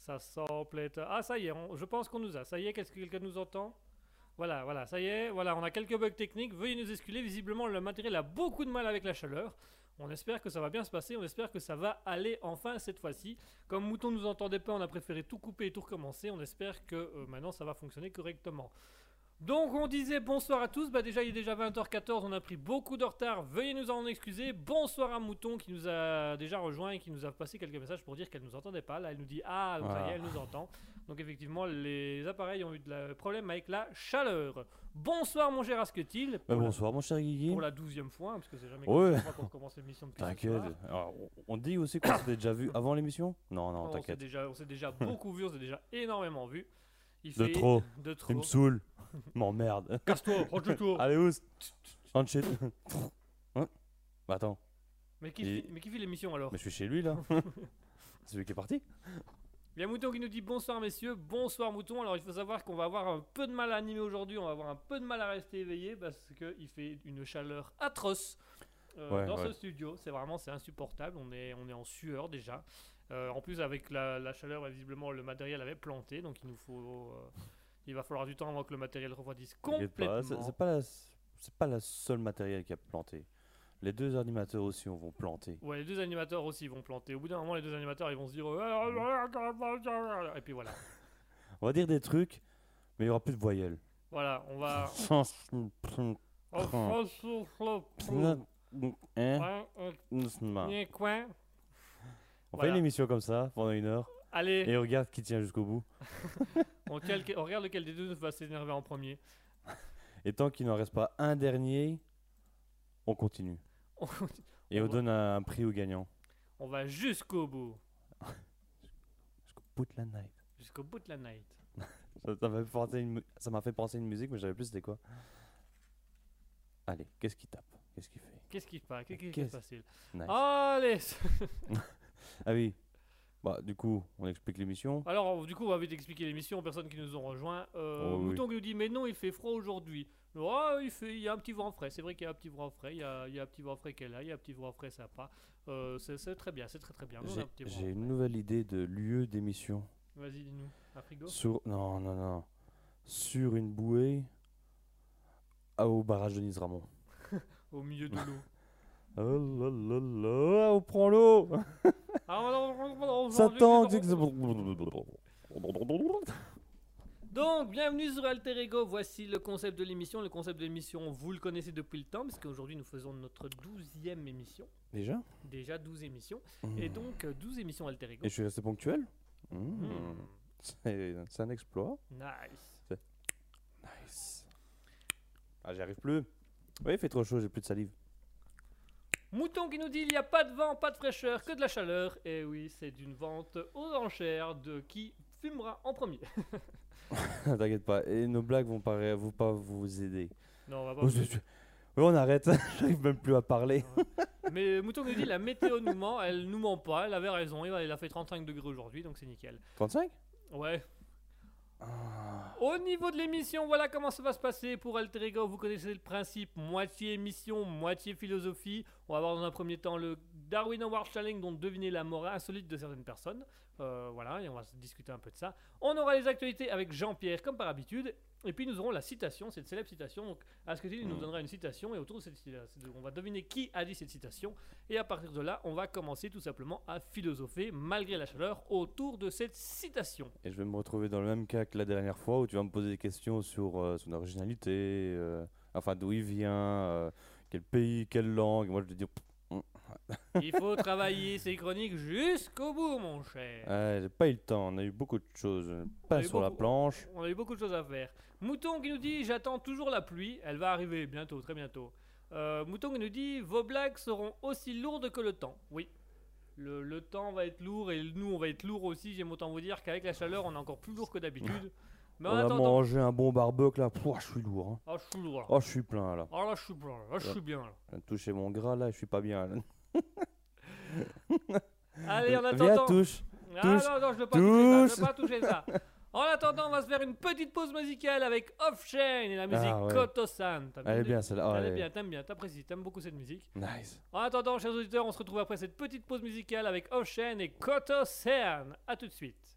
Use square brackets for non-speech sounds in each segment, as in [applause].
Ça semble Ah, ça y est, je pense qu'on nous a. Ça y est, qu'est-ce que quelqu'un nous entend? Voilà, voilà, ça y est. Voilà, on a quelques bugs techniques. Veuillez nous excuser. Visiblement, le matériel a beaucoup de mal avec la chaleur. On espère que ça va bien se passer, on espère que ça va aller enfin cette fois-ci. Comme Mouton nous entendait pas, on a préféré tout couper et tout recommencer. On espère que euh, maintenant ça va fonctionner correctement. Donc on disait bonsoir à tous, bah déjà il est déjà 20h14, on a pris beaucoup de retard, veuillez nous en excuser. Bonsoir à Mouton qui nous a déjà rejoint et qui nous a passé quelques messages pour dire qu'elle nous entendait pas. Là elle nous dit ah donc ça y est, elle nous entend. Donc effectivement les appareils ont eu de problème avec la chaleur. Bonsoir mon cher Asketil. Bah, bonsoir mon cher Guigui. Pour la douzième fois, hein, parce que c'est jamais ouais. qu'on commence l'émission depuis T'inquiète. On dit aussi qu'on s'était déjà vu avant l'émission? Non non, t'inquiète. On s'est déjà, déjà beaucoup vu, on s'est déjà énormément vu. Il de trop. De trop. Il me saoule. [laughs] M'emmerde. [laughs] Casse-toi, range-toi. Allez, où Range [laughs] hein Bah attends. Mais qui, fait, mais qui fait l'émission alors? Mais je suis chez lui là. C'est lui qui est parti. Il y a Mouton qui nous dit bonsoir messieurs, bonsoir Mouton. Alors il faut savoir qu'on va avoir un peu de mal à animer aujourd'hui, on va avoir un peu de mal à rester éveillé parce qu'il fait une chaleur atroce euh, dans ce studio. C'est vraiment c'est insupportable, on est, on est en sueur déjà. Euh, en plus avec la, chaleur, visiblement le matériel avait planté, donc il nous faut... Euh, il va falloir du temps avant que le matériel refroidisse complètement. C'est pas, la, pas la seule matériel qui a planté. Les deux animateurs aussi vont planter. Ouais, les deux animateurs aussi vont planter. Au bout d'un moment, les deux animateurs ils vont se dire. Et puis voilà. on va dire des trucs, mais il y aura plus de voyelles. Voilà, on va. On fait une émission comme ça pendant une heure. Allez. Et regarde qui tient jusqu'au bout. [laughs] on, regarde lequel des deux va s'énerver en premier. [laughs] Et tant qu'il n'en reste pas un dernier, on continue. Et on, donne un, prix au gagnant. On va jusqu'au bout. [laughs] jusqu'au bout de la night. Jusqu'au bout de la night. ça m'a fait, penser à une musique, mais j'avais plus c'était quoi. Allez, qu'est-ce qu'il tape? Qu'est-ce qu'il fait? Qu'est-ce qu'il fait Qu'est-ce qui est facile? Allez Ah oui, bah, du coup, on explique l'émission. Alors, du coup, on va vite expliquer l'émission aux personnes qui nous ont rejoints. Euh, oh, Mouton qui nous dit Mais non, il fait froid aujourd'hui. Oh, il, fait, il y a un petit vent frais. C'est vrai qu'il y a un petit vent frais. Il y a, il y a un petit vent frais qui est là. Il y a un petit vent frais sympa. Euh, c'est très bien. C'est très très bien. J'ai une nouvelle idée de lieu d'émission. Vas-y, dis-nous. Un Sur, non, non, non. Sur une bouée au barrage de Nice-Ramon. [laughs] au milieu de l'eau. Oh là là là, on prend l'eau Ça tente Donc, bienvenue sur Alter Ego. Voici le concept de l'émission. Le concept de l'émission, vous le connaissez depuis le temps, parce qu'aujourd'hui nous faisons notre douzième émission. Déjà? Déjà 12 émissions. Et mmh. donc, 12 émissions Alter Ego. Et je suis resté ponctuel? Mmh. Mmh. C'est un exploit. Nice. Nice. Ah, j'y arrive plus. Oui, il fait trop chaud, j'ai plus de salive. Mouton qui nous dit il n'y a pas de vent, pas de fraîcheur, que de la chaleur. Et oui, c'est d'une vente aux enchères de qui fumera en premier. [laughs] T'inquiète pas, et nos blagues vont pas vous, pas vous aider. Non, on va pas. Oui, on arrête, [laughs] j'arrive même plus à parler. Mais Mouton nous dit la météo nous ment, elle nous ment pas, elle avait raison, il a fait 35 degrés aujourd'hui, donc c'est nickel. 35 Ouais. Au niveau de l'émission, voilà comment ça va se passer pour Alter Ego. Vous connaissez le principe moitié émission, moitié philosophie. On va voir dans un premier temps le Darwin Award Challenge, dont deviner la mort insolite de certaines personnes. Euh, voilà, et on va discuter un peu de ça. On aura les actualités avec Jean-Pierre, comme par habitude. Et puis nous aurons la citation, cette célèbre citation. Donc Asketil nous mm. donnera une citation et autour de cette citation, on va deviner qui a dit cette citation. Et à partir de là, on va commencer tout simplement à philosopher, malgré la chaleur, autour de cette citation. Et je vais me retrouver dans le même cas que la dernière fois où tu vas me poser des questions sur euh, son originalité, euh, enfin d'où il vient, euh, quel pays, quelle langue? moi je vais dire il faut travailler ces chroniques jusqu'au bout, mon cher. [laughs] j'ai pas eu le temps, on a eu beaucoup de choses. Pas sur la planche. On a eu beaucoup de choses à faire. Mouton qui nous dit J'attends toujours la pluie, elle va arriver bientôt, très bientôt. Euh, Mouton qui nous dit Vos blagues seront aussi lourdes que le temps. Oui. Le, temps va être lourd et nous on va être lourd aussi. J'aime autant vous dire qu'avec la chaleur on est encore plus lourd que d'habitude. [laughs] Mais on a mangé un bon barbecue là, Pouah, je suis lourd. Hein. Ah, je suis lourd. Oh, je suis plein là. Ah, là, je suis plein. Là, je suis bien. Là. Toucher mon gras là, je suis pas bien. Là. [laughs] Allez, en attendant. Viens, touche. Ah, touche. non, non, je veux pas toucher ça. Je veux pas toucher ça. En attendant, on va se faire une petite pause musicale avec Off-Chain et la musique ah, Koto-san. Elle est bien celle-là. elle est bien, t'aimes bien, t'apprécies, t'aimes beaucoup cette musique. Nice. En attendant, chers auditeurs, on se retrouve après cette petite pause musicale avec Off-Chain et Koto-san. A tout de suite.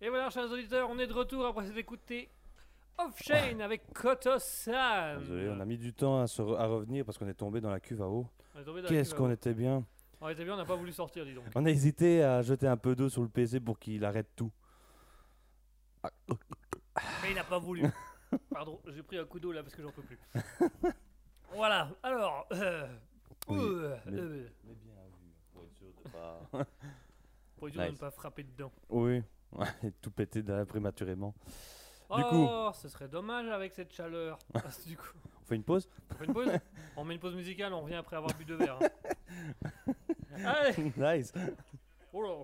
Et voilà, chers auditeurs, on est de retour après s'être écouté Off-Chain avec Koto-san. Désolé, on a mis du temps à, se re- à revenir parce qu'on est tombé dans la cuve à eau. On est tombé dans la Qu'est-ce cuve à qu'on eau. était bien. On était bien, on n'a pas voulu sortir, dis donc. On a hésité à jeter un peu d'eau sur le PC pour qu'il arrête tout. Mais il n'a pas voulu. [laughs] Pardon, j'ai pris un coup d'eau là parce que j'en peux plus. [laughs] voilà, alors. euh, Oui, euh, mais- euh, Mais bien vu, pour être sûr de pas. [laughs] pour être sûr de ne pas frapper dedans. oui, et tout pété derrière prématurément. Du oh, ce serait dommage avec cette chaleur. Parce [laughs] que du coup, On fait une pause? On fait une pause? On met une pause musicale, on revient après avoir bu deux verres. hein. [laughs] Allez Nice Oh là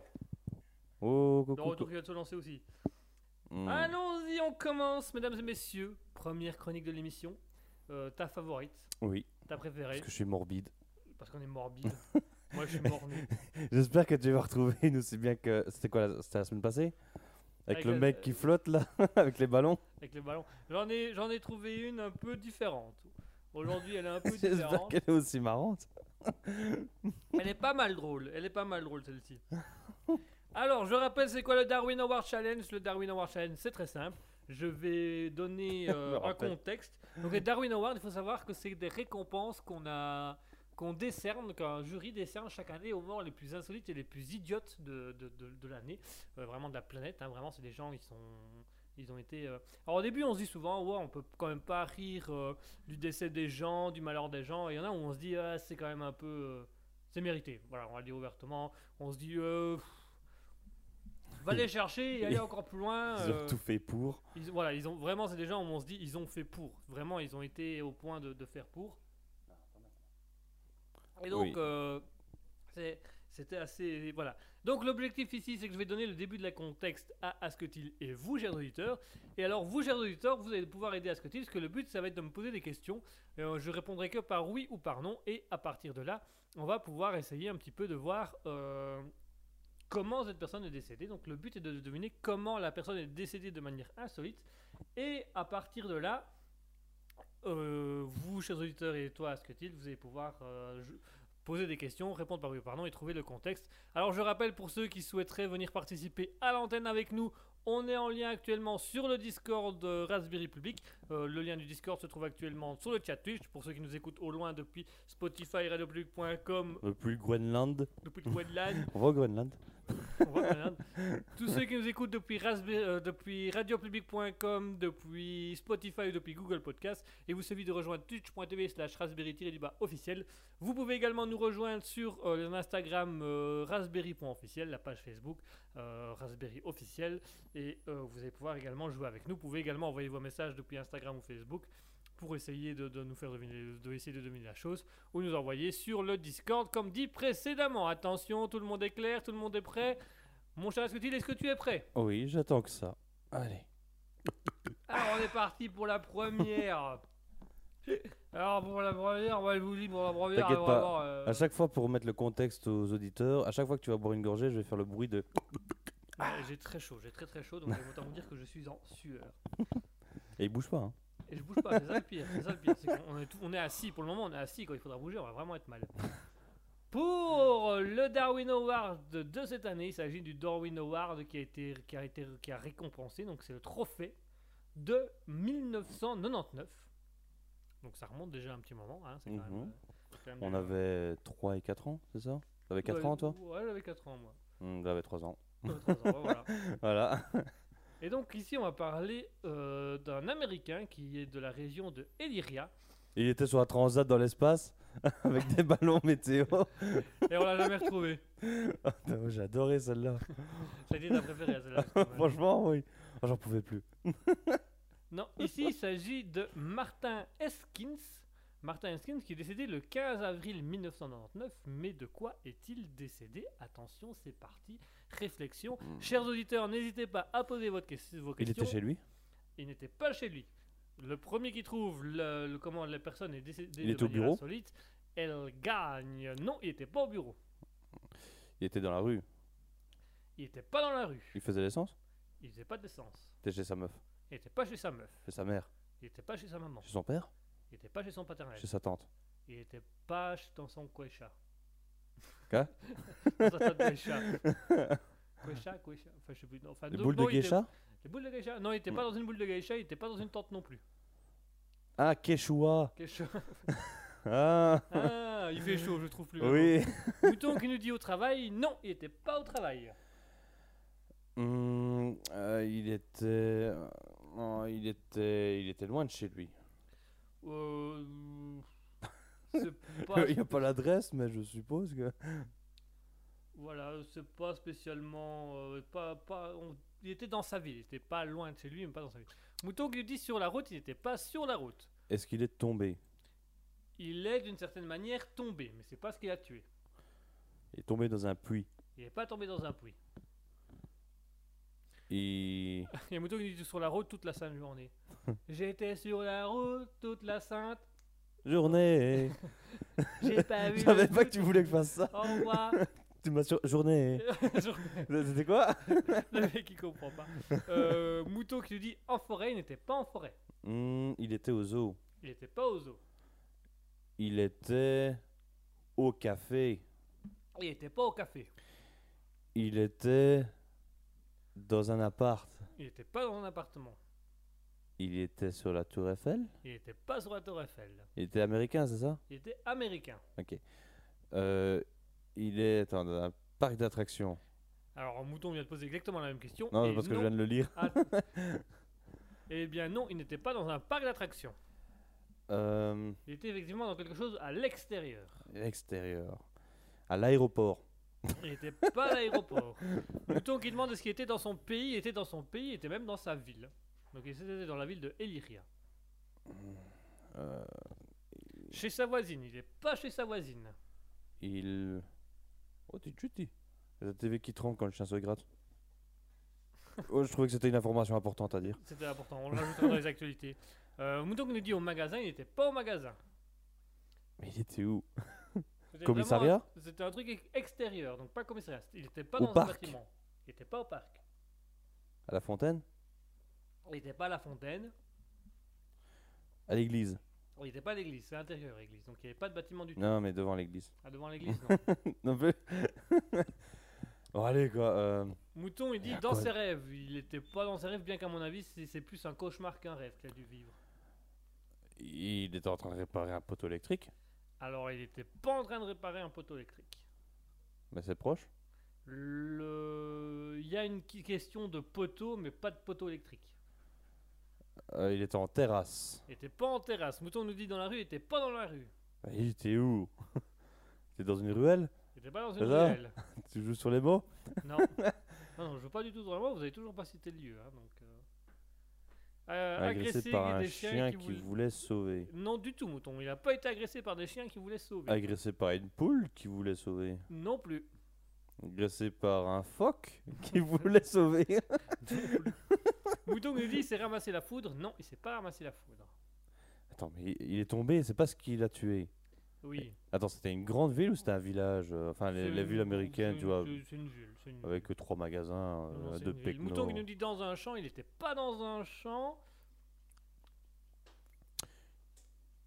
Oh, Le coucou. retour qui va se lancer aussi. Hmm. Allons-y, on commence, mesdames et messieurs. Première chronique de l'émission. Euh, ta favorite, Oui, ta préférée, parce que je suis morbide. parce qu'on est morbide. [laughs] Moi, je suis mort-né. [laughs] J'espère que tu vas retrouver une aussi bien que. C'était quoi la... C'était la semaine passée? Avec, Avec le la- mec qui flotte là, [laughs] avec les ballons. avec les ballons. J'en ai, j'en ai trouvé une un peu différente. Aujourd'hui, elle est un [laughs] peu J'espère différente. qu'elle est aussi marrante. Elle est pas mal drôle. Elle est pas mal drôle celle-ci. Alors, je rappelle, c'est quoi le Darwin Award Challenge? Le Darwin Award Challenge, c'est très simple. Je vais donner euh, un contexte. Donc, les Darwin Awards, il faut savoir que c'est des récompenses qu'on a qu'on décerne, qu'un jury décerne chaque année aux morts les plus insolites et les plus idiotes de, de, de- de l'année, Euh, vraiment de la planète. hein. Vraiment, c'est des gens qui sont ils ont été. euh, Alors au début, on se dit souvent, ouais, on peut quand même pas rire euh, du décès des gens, du malheur des gens. Et il y en a où on se dit, ah, c'est quand même un peu, c'est mérité. Voilà, on va le dire ouvertement. On se dit, va les chercher et aller encore plus loin. Ils ont tout fait pour. ils- voilà, ils ont vraiment, c'est des gens où on se dit, ils ont fait pour. Vraiment, ils ont été au point de, de faire pour. Et donc, Oui. euh, c'était assez. Voilà. Donc, l'objectif ici, c'est que je vais donner le début de la contexte à Asketil et vous, chers auditeurs. Et alors, vous, chers auditeurs, vous allez pouvoir aider Asketil, parce que le but, ça va être de me poser des questions. Et, euh, je répondrai que par oui ou par non. Et à partir de là, on va pouvoir essayer un petit peu de voir. euh, Comment cette personne est décédée. Donc le but est de deviner comment la personne est décédée de manière insolite. Et à partir de là, euh, vous, chers auditeurs, et toi, Asketil, vous allez pouvoir euh, poser des questions, répondre par oui ou par non et trouver le contexte. Alors je rappelle pour ceux qui souhaiteraient venir participer à l'antenne avec nous, on est en lien actuellement sur le Discord de Raspberry Public. Euh, le lien du Discord se trouve actuellement sur le chat Twitch. Pour ceux qui nous écoutent au loin depuis Spotify, radiopublic.com, Groenland. depuis le [laughs] On va au Groenland. Tous ceux qui nous écoutent depuis, euh, depuis radiopublic.com, depuis Spotify depuis Google Podcast, et vous suffit de rejoindre twitch.tv slash raspberry-du-bas officiel. Vous pouvez également nous rejoindre sur euh, l'Instagram euh, raspberry.officiel, la page Facebook euh, raspberry officiel, et euh, vous allez pouvoir également jouer avec nous. Vous pouvez également envoyer vos messages depuis Instagram ou Facebook pour essayer de, de nous faire deviner, de essayer de deviner la chose ou nous envoyer sur le Discord comme dit précédemment. Attention, tout le monde est clair, tout le monde est prêt. Mon cher Asketil, est-ce que tu es prêt? Oui, j'attends que ça. Allez. Alors on est parti pour la première. Alors pour la première, moi je vous dis pour la première, T'inquiète on va pas, avoir, euh, À chaque fois, pour remettre le contexte aux auditeurs, à chaque fois que tu vas boire une gorgée, je vais faire le bruit de. j'ai très chaud, j'ai très très chaud, donc autant vous dire que je suis en sueur. Et il bouge pas, hein. Et je bouge pas, c'est ça le pire, c'est ça le pire, qu'on est, tout- on est assis, pour le moment on est assis, quand il faudra bouger on va vraiment être mal. Pour le Darwin Award de cette année, il s'agit du Darwin Award qui a été, qui a été qui a récompensé, donc c'est le trophée de 1999. Donc ça remonte déjà un petit moment, hein, c'est quand même, Mhm. quand même On déjà- avait 3 et 4 ans, c'est ça? T'avais 4 Ouais, ans, toi? Ouais, j'avais 4 ans moi. Hum, J'avais 3 ans. Voilà. [laughs] Et donc ici on va parler euh, d'un Américain qui est de la région de Elyria. Il était sur un transat dans l'espace [laughs] avec des ballons météo. [laughs] Et on l'a jamais retrouvé. Non, J'ai adoré celle-là. [laughs] A été ta préférée à celle-là. Franchement, oui. Oh, J'en pouvais plus. Non, ici il s'agit de Martin Eskins. Martin Eskins qui est décédé le 15 avril 1999. Mais de quoi est-il décédé? Attention, c'est parti. Réflexion. Hmm. Chers auditeurs, n'hésitez pas à poser votre ques- vos Il questions. était chez lui Il n'était pas chez lui. Le premier qui trouve le, le- comment la personne est décédée Il de était au manière bureau insolite, elle gagne. Non, il n'était pas au bureau. Il était dans la rue. Il n'était pas dans la rue. Il faisait l'essence Il faisait pas d'essence. Il était chez sa meuf. Il n'était pas chez sa meuf. Chez sa mère. Il n'était pas chez sa maman. Chez son père Il n'était pas chez son paternel. Chez sa tante. Il n'était pas dans son quecha. Quoi? [laughs] Enfin, je sais plus. Enfin, Les boules de geisha? Les boules de geisha? Non, il était pas dans une boule de geisha, il était pas dans une tente non plus. Ah, Quechua Quecha. [laughs] Ah Ah, il fait chaud, je trouve plus. Oui. Mouton qui nous dit au travail, non, il était pas au travail. Euh, Il était... oh, il était... Il était loin de chez lui. Euh, [laughs] pas, Il n'y a pas l'adresse, mais je suppose que... [laughs] voilà, c'est pas spécialement, euh, pas, pas, on- il était dans sa ville, il était pas loin de chez lui, mais pas dans sa ville. Mouton qui nous dit sur la route, il n'était pas sur la route. Est-ce qu'il est tombé? Il est d'une certaine manière tombé, mais c'est pas ce qui l'a tué. Il est tombé dans un puits. Il n'est pas tombé dans un puits. Il... [laughs] Il y a Mouton qui dit sur la route toute la sainte journée. J'étais sur la route toute la sainte, Journée [laughs] j'ai pas [laughs] vu. Je savais pas que tu voulais que je fasse ça Au revoir. [laughs] Tu m'as sur... Journée C'était quoi? Le mec il comprend pas. Euh, Mouton qui nous dit en forêt, il n'était pas en forêt. Hmm, Il était au zoo. Il n'était pas au zoo. Il était au café. Il n'était pas au café. Il était dans un appart. Il n'était pas dans un appartement. Il était sur la tour Eiffel. Il n'était pas sur la tour Eiffel. Il était américain, c'est ça? Il était américain. Ok. Euh, il est dans un parc d'attractions. Alors Mouton vient de poser exactement la même question. Non, parce que je viens de le lire. Ah. [laughs] Eh bien non, il n'était pas dans un parc d'attractions. Euh, Il était effectivement dans quelque chose à l'extérieur. extérieur. À l'aéroport. [laughs] Il n'était pas à l'aéroport. Mouton qui demande ce qu'il était dans son pays, il était dans son pays, il était même dans sa ville. Donc il était dans la ville de Elyria. Euh, Chez sa voisine, il n'est pas chez sa voisine. il. Oh, t'es chuti. La TV qui tremble quand le chien se gratte. [laughs] oh, je trouvais que c'était une information importante à dire. C'était important, on le rajoutera dans les actualités. [laughs] Euh, Mouton nous dit au magasin, il n'était pas au magasin. Mais il était où? C'était Commissariat? vraiment un- C'était un truc ex- extérieur, donc pas commissariat. Il n'était pas Au dans parc. un bâtiment. Il n'était pas au parc. À la fontaine? Il n'était pas à la fontaine. À l'église Il n'était pas à l'église, c'est l'intérieur l'église. Donc il n'y avait pas de bâtiment du tout. Non, mais devant l'église. Ah, devant [laughs] l'église, non. Non plus. [laughs] bon, allez, quoi. euh, Mouton, il dit dans quoi. ses rêves. Il n'était pas dans ses rêves, bien qu'à mon avis, c'est plus un cauchemar qu'un rêve qu'il a dû vivre. il était en train de réparer un poteau électrique. Alors il n'était pas en train de réparer un poteau électrique. Mais c'est proche. Le... Il y a une question de poteau, mais pas de poteau électrique. Euh, il était en terrasse. Il n'était pas en terrasse. Mouton nous dit dans la rue, il n'était pas dans la rue. Bah, Il était où? [laughs] Il était dans une ruelle? Il n'était pas dans une ruelle. [laughs] Tu joues sur les mots? Non. [laughs] non, non, je joue pas du tout dans le mot, vous avez toujours pas cité le lieu. Hein, donc, euh. Euh, Agressé agressé par un des chien, qui, voulaient- voulait sauver. Non, du tout, Mouton. Il n'a pas été agressé par des chiens qui voulaient sauver. Agressé par une poule qui voulait sauver. Non plus. Agressé par un phoque qui voulait sauver. Mouton nous dit il s'est ramassé la foudre. Non, il s'est pas ramassé la foudre. Attends, mais il- est tombé, c'est pas ce qui l'a tué. Oui. Attends, c'était une grande ville ou c'était un village euh, Enfin, les, une- villes américaines, tu vois, c'est- une ville. une avec ville. trois magasins, Non, euh, deux ville. pecnos. Mouton qui nous dit dans un champ, il n'était pas dans un champ.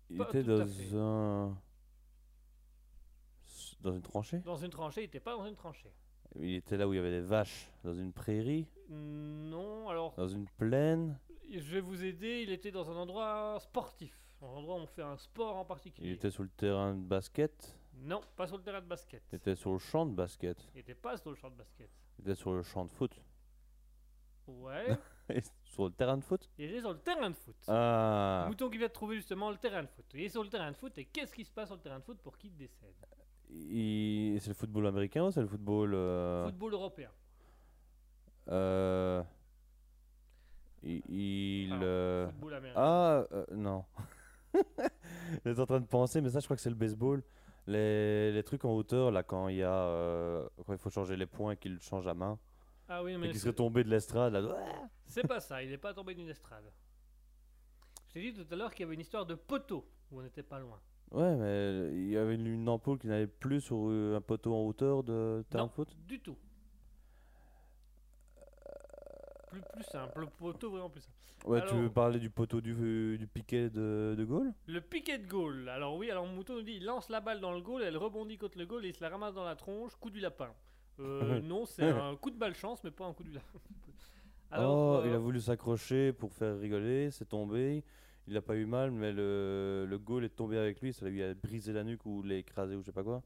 Il Pas était dans un. Dans une tranchée? Dans une tranchée, il n'était pas dans une tranchée. Il était là où il y avait des vaches. Dans une prairie Non, alors Dans une plaine je vais vous aider. Il était dans un endroit sportif. Un endroit où on fait un sport en Il particulier. était sur le terrain de basket Non, pas sur le terrain de basket. Il était sur le champ de basket Il n'était pas sur le champ de basket. Il était sur le champ de foot Ouais, [laughs] Sur le terrain de foot? Il était sur le terrain de foot. Ah Mouton qui vient de trouver justement le terrain de foot. Il est sur le terrain de foot et qu'est-ce qui se passe sur le terrain de foot pour qu'il décède? Il- C'est le football américain ou c'est le football. euh, Football européen. euh, Il. il, Alors, euh, Football américain. Ah, euh, non. [laughs] J'étais en train de penser, mais ça, je crois que c'est le baseball. Les, les trucs en hauteur, là, quand il y a. euh, quand il faut changer les points, qu'il change à main. Ah oui, Et mais qu'il c'est serait tombé de l'estrade, là. c'est pas ça. Il n'est pas tombé d'une estrade. Je t'ai dit tout à l'heure qu'il y avait une histoire de poteau où on n'était pas loin. Ouais, mais il y avait une, ampoule qui n'allait plus sur euh, un poteau en hauteur de de foot? du tout. Plus, plus simple, le poteau vraiment plus simple. Ouais, tu Alors- veux parler du poteau du, du piquet de, de Gaulle? Le piquet de goal. Alors oui, alors Mouton nous dit il lance la balle dans le goal, elle rebondit contre le goal et il se la ramasse dans la tronche, coup du lapin. Euh, [laughs] non, c'est un coup de malchance, mais pas un coup de. oh, il euh, a voulu s'accrocher pour faire rigoler, c'est tombé. Il a pas eu mal, mais le, le goal est tombé avec lui, ça lui a brisé la nuque ou l'a écrasé ou je sais pas quoi.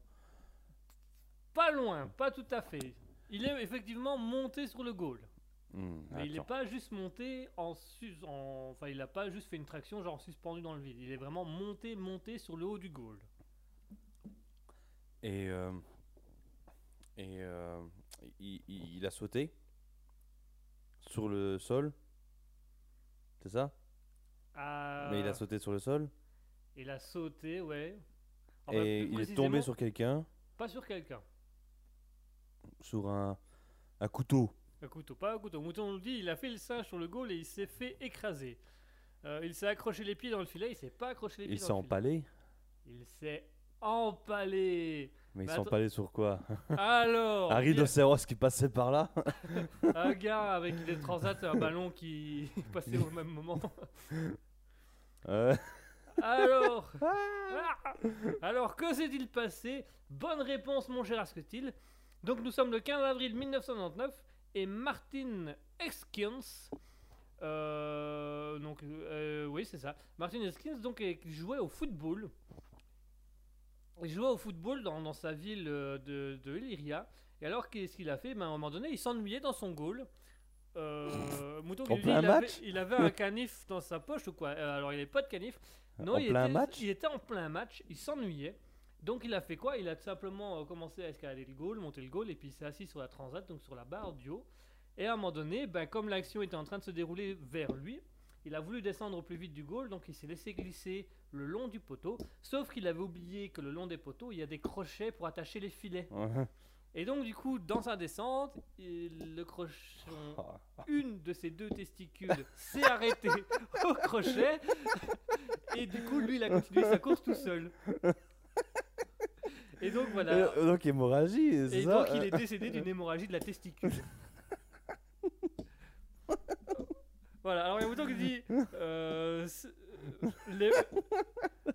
Pas loin, pas tout à fait. Il est effectivement monté sur le goal. Hmm, Mais il n'est pas juste monté en, sus- en- Enfin, il n'a pas juste fait une traction genre suspendu dans le vide. Il est vraiment monté, monté sur le haut du goal. Et, euh, et euh, il, il- il a sauté sur le sol. C'est ça? Mais il a sauté sur le sol. il a sauté, ouais. Enfin, et il est tombé sur quelqu'un, Pas sur quelqu'un. sur un, un couteau. Un couteau, pas un couteau. Mouton nous dit il a fait le singe sur le goal et il s'est fait écraser. Euh, il s'est accroché les pieds dans le filet, il s'est pas accroché les pieds Il s'est dans le filet. empalé. Il s'est empalé. Mais il Mais s'est attends- empalé sur quoi Alors, Un il y a rhinocéros qui passait par là [laughs] un gars avec des transats et un ballon qui [laughs] passait au même moment. Ouais. Alors, Ah alors que s'est-il passé? Bonne réponse, mon cher Asketil. Donc, nous sommes le 15 avril 1999 et Martin Eskins, euh, donc, euh, oui, c'est ça. Martin Eskins, donc, est- jouait au football. Il jouait au football dans, dans sa ville euh, de, de Illyria. Et alors, qu'est-ce qu'il a fait? Ben, À un moment donné, il s'ennuyait dans son goal. Euh, [laughs] Mouton qui dit, il, avait, match? il avait un [laughs] canif dans sa poche ou quoi? Euh, Alors, il n'avait pas de canif. Non, en il plein était, match? il était en plein match, il s'ennuyait. Donc il a fait quoi? Il a tout simplement euh, commencé à escalader le goal, monter le goal, et puis il s'est assis sur la transat, donc sur la barre du haut. Et à un moment donné, ben, comme l'action était en train de se dérouler vers lui, il a voulu descendre au plus vite du goal, donc il s'est laissé glisser le long du poteau. Sauf qu'il avait oublié que le long des poteaux, il y a des crochets pour attacher les filets. Ouais. Et donc du coup, dans sa descente, il- le crochet, [laughs] une de ses deux testicules s'est arrêtée au crochet et du coup lui il a continué sa course tout seul. Et donc voilà. Donc hémorragie, c'est Et ça donc il est décédé d'une hémorragie de la testicule. Voilà, alors il y a Mouton qui dit euh, euh,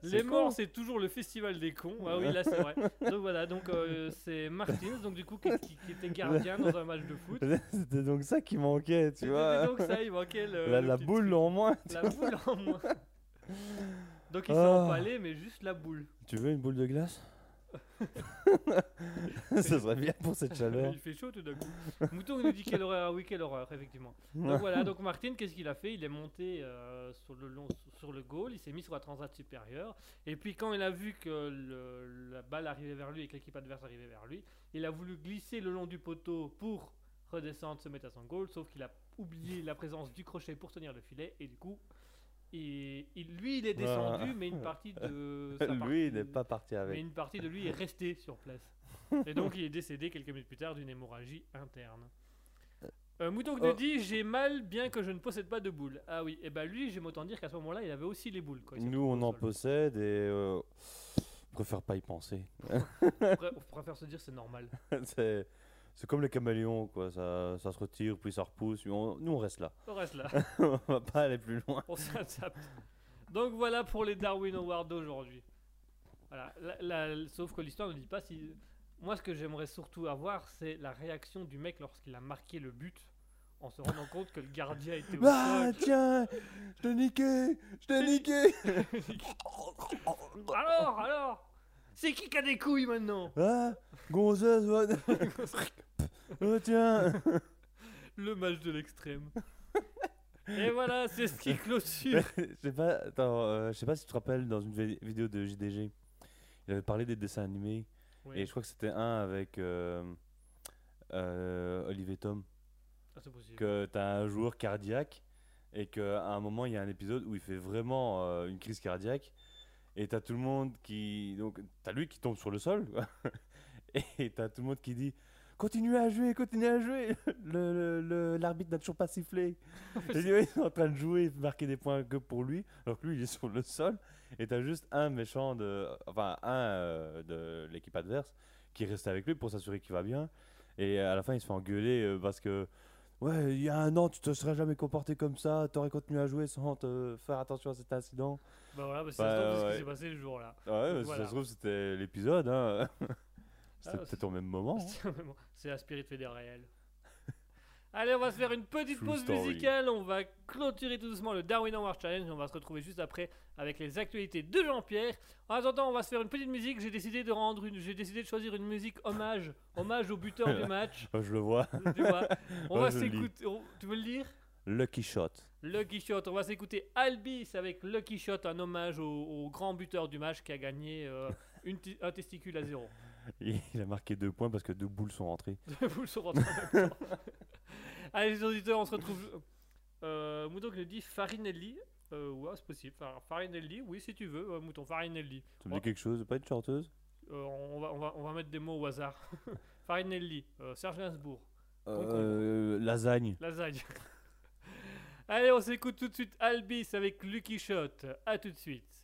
les, [laughs] morts c'est toujours le festival des cons. Ah oui là c'est vrai. Donc voilà, donc euh, c'est Martins donc du coup qui, était gardien dans un match de foot. [laughs] C'était donc ça qui manquait, tu C'était vois. donc ça, il manquait le, la le la petit boule en moins. La boule en moins. [laughs] Donc il s'est Ah. empalé, mais juste la boule. Tu veux une boule de glace? [laughs] Ça serait bien pour cette chaleur. Il fait chaud tout d'un coup. Mouton il nous dit quelle horreur. Oui, quelle horreur, effectivement. Donc voilà, donc Martin, qu'est-ce qu'il a fait? Il est monté euh, sur le long, sur le goal, il s'est mis sur la transat supérieure. Et puis quand il a vu que le- la balle arrivait vers lui et que l'équipe adverse arrivait vers lui, il a voulu glisser le long du poteau pour redescendre, se mettre à son goal. Sauf qu'il a oublié la présence du crochet pour tenir le filet. Et du coup, il- lui, il est descendu, mais une partie de sa [laughs] Lui, il n'est pas parti mais avec. une partie de lui est restée sur place. Et donc il est décédé quelques minutes plus tard d'une hémorragie interne. Euh, Mouton Oh. nous dit j'ai mal bien que je ne possède pas de boules. Ah oui, et bah lui j'aime autant dire qu'à ce moment-là il avait aussi les boules. Quoi. Nous, on en sol. possède et euh, on préfère pas y penser. On préfère se dire c'est normal. [laughs] c'est c'est comme les caméléons, quoi. Ça, ça se retire, puis ça repousse. on- nous, on reste là. On reste là, [laughs] on va pas aller plus loin. on s'adapte. Donc voilà pour les Darwin Awards d'aujourd'hui. Voilà, la- la- sauf que l'histoire ne dit pas si. Moi ce que j'aimerais surtout avoir c'est la réaction du mec lorsqu'il a marqué le but en se rendant compte que le gardien était au Ah, sol. tiens Je t'ai niqué Je t'ai niqué [laughs] Alors, alors C'est qui qui a des couilles maintenant? Ah Gonzeuse, ouais. [laughs] [laughs] Oh, tiens [laughs] Le match de l'extrême. Et voilà, c'est ce qui clôture. [laughs] Je sais pas, attends, euh, je sais pas si tu te rappelles dans une vi- vidéo de JDG, il avait parlé des dessins animés et je crois que c'était un avec euh, euh, Olivier Tom ah, c'est possible. que t'as un joueur cardiaque et qu'à un moment il y a un épisode où il fait vraiment euh, une crise cardiaque et t'as tout le monde qui donc t'as lui qui tombe sur le sol et t'as tout le monde qui dit continuez à jouer continuez à jouer [laughs] le le- le- l'arbitre n'a toujours pas sifflé et lui, ils sont en train de jouer marquer des points que pour lui alors que lui il est sur le sol et t'as juste un méchant de enfin un euh, de l'équipe adverse qui reste avec lui pour s'assurer qu'il va bien et à la fin il se fait engueuler euh, parce que Ouais, il y a un an, tu te serais jamais comporté comme ça, t'aurais continué à jouer sans te faire attention à cet incident. Bah voilà, bah, c'est Bah, ça, c'est ce ouais. qui s'est passé le jour-là. Ouais, Donc ça voilà. se trouve, c'était l'épisode. Hein. [laughs] C'était Ah, peut-être au même moment. [laughs] hein. C'est la spirit fédérale. [laughs] Allez, on va se faire une petite True pause story. musicale. On va clôturer tout doucement le Darwin Award Challenge. On va se retrouver juste après avec les actualités de Jean-Pierre. En attendant, on va se faire une petite musique. J'ai décidé de rendre une, j'ai décidé de choisir une musique hommage, hommage au buteur du match. Oh, [laughs] je le vois. Tu vois? On Oh, va s'écouter. Tu veux le lire? Lucky Shot. Lucky Shot. On va s'écouter Albis avec Lucky Shot, un hommage au, au grand buteur du match qui a gagné euh, une un testicule à zéro. [laughs] Il a marqué deux points parce que deux boules sont rentrées. Saurez en même temps. Allez, les auditeurs, on se retrouve. Euh, Mouton qui nous dit Farinelli. Euh, ouais, c'est possible. Far- Farinelli, oui, si tu veux, euh, Mouton, Farinelli. Ça me dit quelque chose Pas une chanteuse Euh, on, va, on, va, on va mettre des mots au hasard. [laughs] Farinelli, euh, Serge Gainsbourg, euh, Lasagne. lasagne. [laughs] Allez, on s'écoute tout de suite Albis avec Lucky Shot. A tout de suite.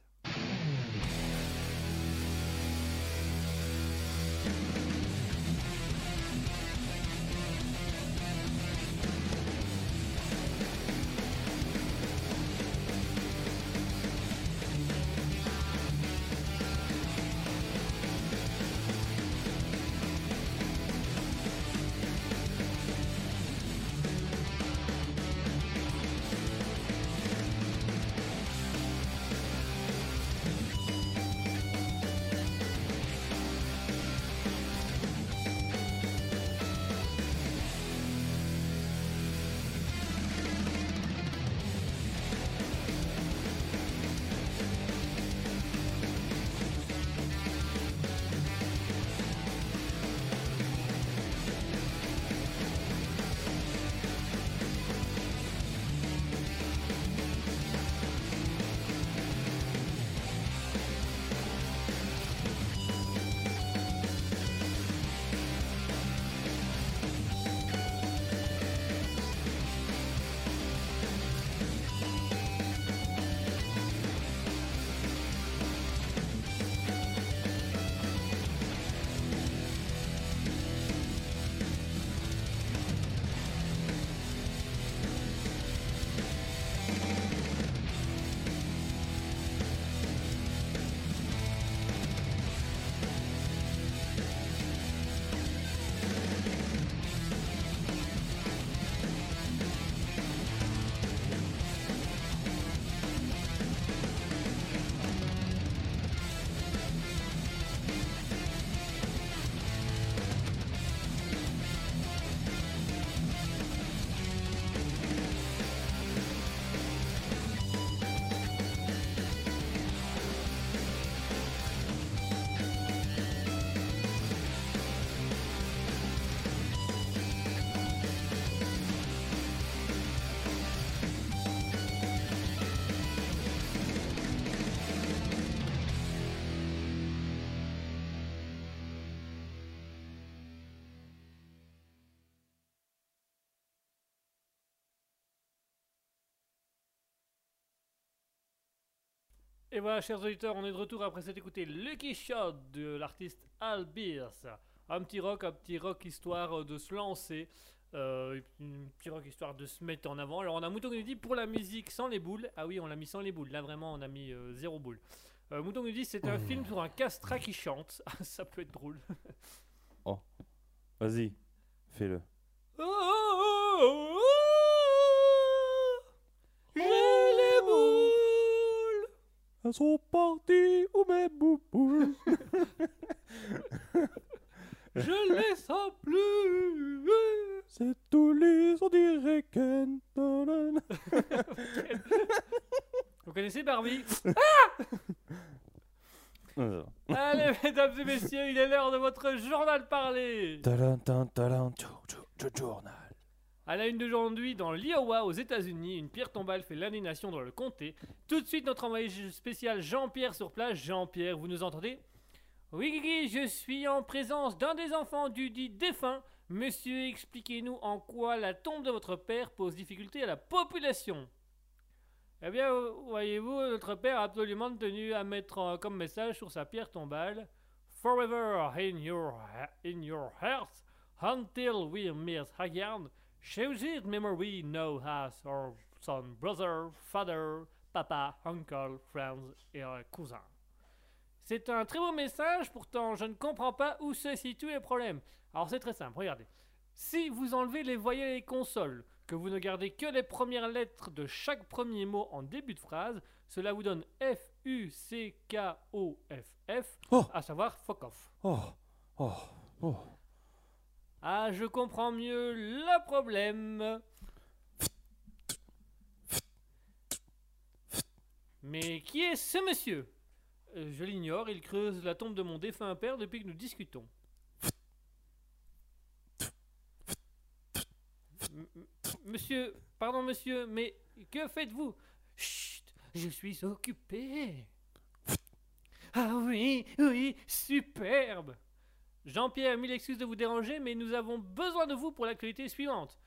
Et voilà, chers auditeurs, on est de retour après s'être écouté Lucky Shot de l'artiste Al Beers. Un petit rock, un petit rock histoire de se lancer. Euh, un petit rock histoire de se mettre en avant. Alors on a Mouton qui nous dit pour la musique sans les boules. Ah oui, on l'a mis sans les boules. Là vraiment, on a mis euh, zéro boule. Euh, Mouton nous dit c'est un film sur un castrat qui chante. [laughs] Ah, Ça peut être drôle. Vas-y, fais-le. Oh, oh, oh, oh, J'ai les boules. Elles sont parties où mes bouboules [laughs] Je les sens plus. C'est tous les on dirait Ken. [laughs] Vous connaissez Barbie [laughs] Euh, Allez, mesdames et messieurs, il est l'heure de votre journal parlé. tchou, journal. À la une d'aujourd'hui, dans l'Iowa, aux États-Unis, une pierre tombale fait l'indignation dans le comté. Tout de suite, notre envoyé spécial Jean-Pierre sur place. Jean-Pierre, vous nous entendez? Oui, je suis en présence d'un des enfants du dit défunt. Monsieur, expliquez-nous en quoi la tombe de votre père pose difficulté à la population. Eh bien, voyez-vous, notre père a absolument tenu à mettre euh, comme message sur sa pierre tombale Forever in your, in your heart, until we meet again. Memory has son, brother, father, papa, uncle, friends et un cousin. C'est un très beau message, pourtant je ne comprends pas où se situe le problème. Alors c'est très simple, regardez. Si vous enlevez les voyelles et consoles, que vous ne gardez que les premières lettres de chaque premier mot en début de phrase, cela vous donne F, U, C, K, O, F, F, Oh. à savoir fuck off. Oh, oh, oh. Ah, je comprends mieux le problème. Mais qui est ce monsieur? Euh, Je l'ignore, il creuse la tombe de mon défunt père depuis que nous discutons. Monsieur, pardon monsieur, mais que faites-vous? Chut, je suis occupé. Ah oui, oui, superbe. Jean-Pierre, mille excuses de vous déranger, mais nous avons besoin de vous pour l'actualité suivante.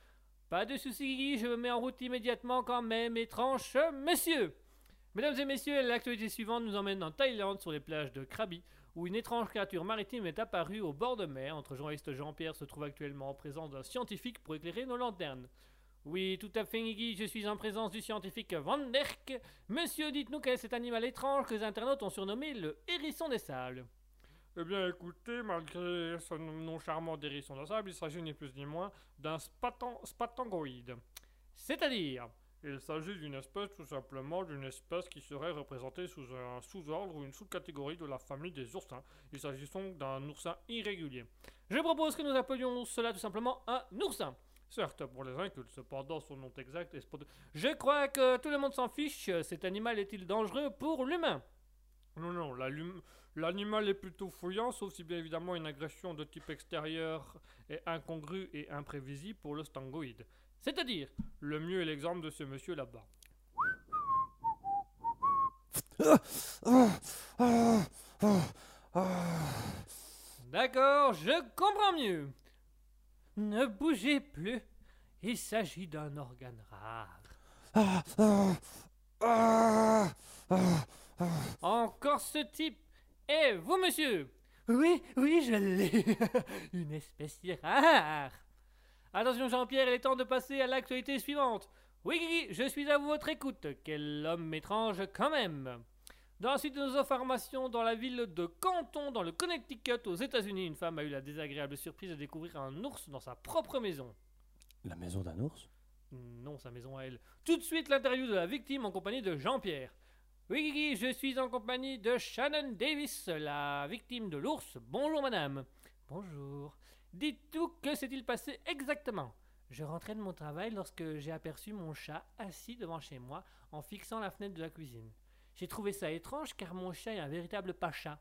Pas de soucis, je me mets en route immédiatement quand même, étrange monsieur. Mesdames et messieurs, l'actualité suivante nous emmène en Thaïlande sur les plages de Krabi, où une étrange créature maritime est apparue au bord de mer. Notre journaliste Jean-Pierre se trouve actuellement en présence d'un scientifique pour éclairer nos lanternes. Oui, tout à fait, Guigui, je suis en présence du scientifique Van Derk. Monsieur, dites-nous quel est cet animal étrange que les internautes ont surnommé le hérisson des sables? Eh bien, écoutez, malgré son nom charmant d'hérisson des sables, il s'agit ni plus ni moins d'un spatan- spatangoïde. C'est-à-dire Il s'agit d'une espèce, tout simplement, d'une espèce qui serait représentée sous un sous-ordre ou une sous-catégorie de la famille des oursins. Il s'agit donc d'un oursin irrégulier. Je propose que nous appelions cela tout simplement un oursin. Certes, pour les incultes, cependant, son nom exact est... Je crois que tout le monde s'en fiche. Cet animal est-il dangereux pour l'humain? Non, non, la l'animal est plutôt fouillant, sauf si bien évidemment une agression de type extérieur est incongrue et imprévisible pour le stangoïde. C'est-à-dire, le mieux est l'exemple de ce monsieur là-bas. D'accord, je comprends mieux. Ne bougez plus. Il s'agit d'un organe rare. Encore ce type. Et vous, monsieur? Oui, oui, je l'ai. [laughs] Une espèce rare. Attention, Jean-Pierre, il est temps de passer à l'actualité suivante. Oui, Guigui, je suis à votre écoute. Quel homme étrange, quand même. Dans la suite de nos informations, dans la ville de Canton, dans le Connecticut, aux États-Unis, une femme a eu la désagréable surprise de découvrir un ours dans sa propre maison. La maison d'un ours? Non, sa maison à elle. Tout de suite, l'interview de la victime en compagnie de Jean-Pierre. Oui, Guigui, je suis en compagnie de Shannon Davis, la victime de l'ours. Bonjour, madame. Bonjour. Dites-nous que s'est-il passé exactement? Je rentrais de mon travail lorsque j'ai aperçu mon chat assis devant chez moi en fixant la fenêtre de la cuisine. J'ai trouvé ça étrange car mon chat est un véritable pacha.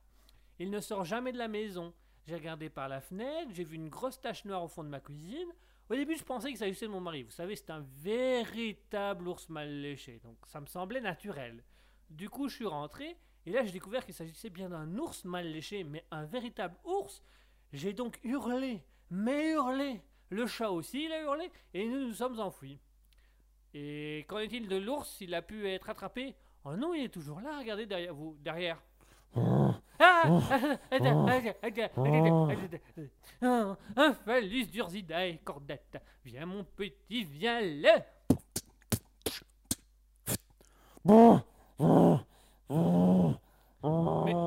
Il ne sort jamais de la maison. J'ai regardé par la fenêtre, j'ai vu une grosse tache noire au fond de ma cuisine. Au début, je pensais qu'il s'agissait de mon mari. Vous savez, c'est un véritable ours mal léché, donc ça me semblait naturel. Du coup, je suis rentré, et là, j'ai découvert qu'il s'agissait bien d'un ours mal léché, mais un véritable ours. J'ai donc hurlé, mais hurlé. Le chat aussi, il a hurlé, et nous nous sommes enfuis. Et qu'en est-il de l'ours Il a pu être attrapé Oh non, il est toujours là, regardez derrière vous, derrière. Ah Un phallus d'Ursidae, cordette. Viens, mon petit, viens là. Mais,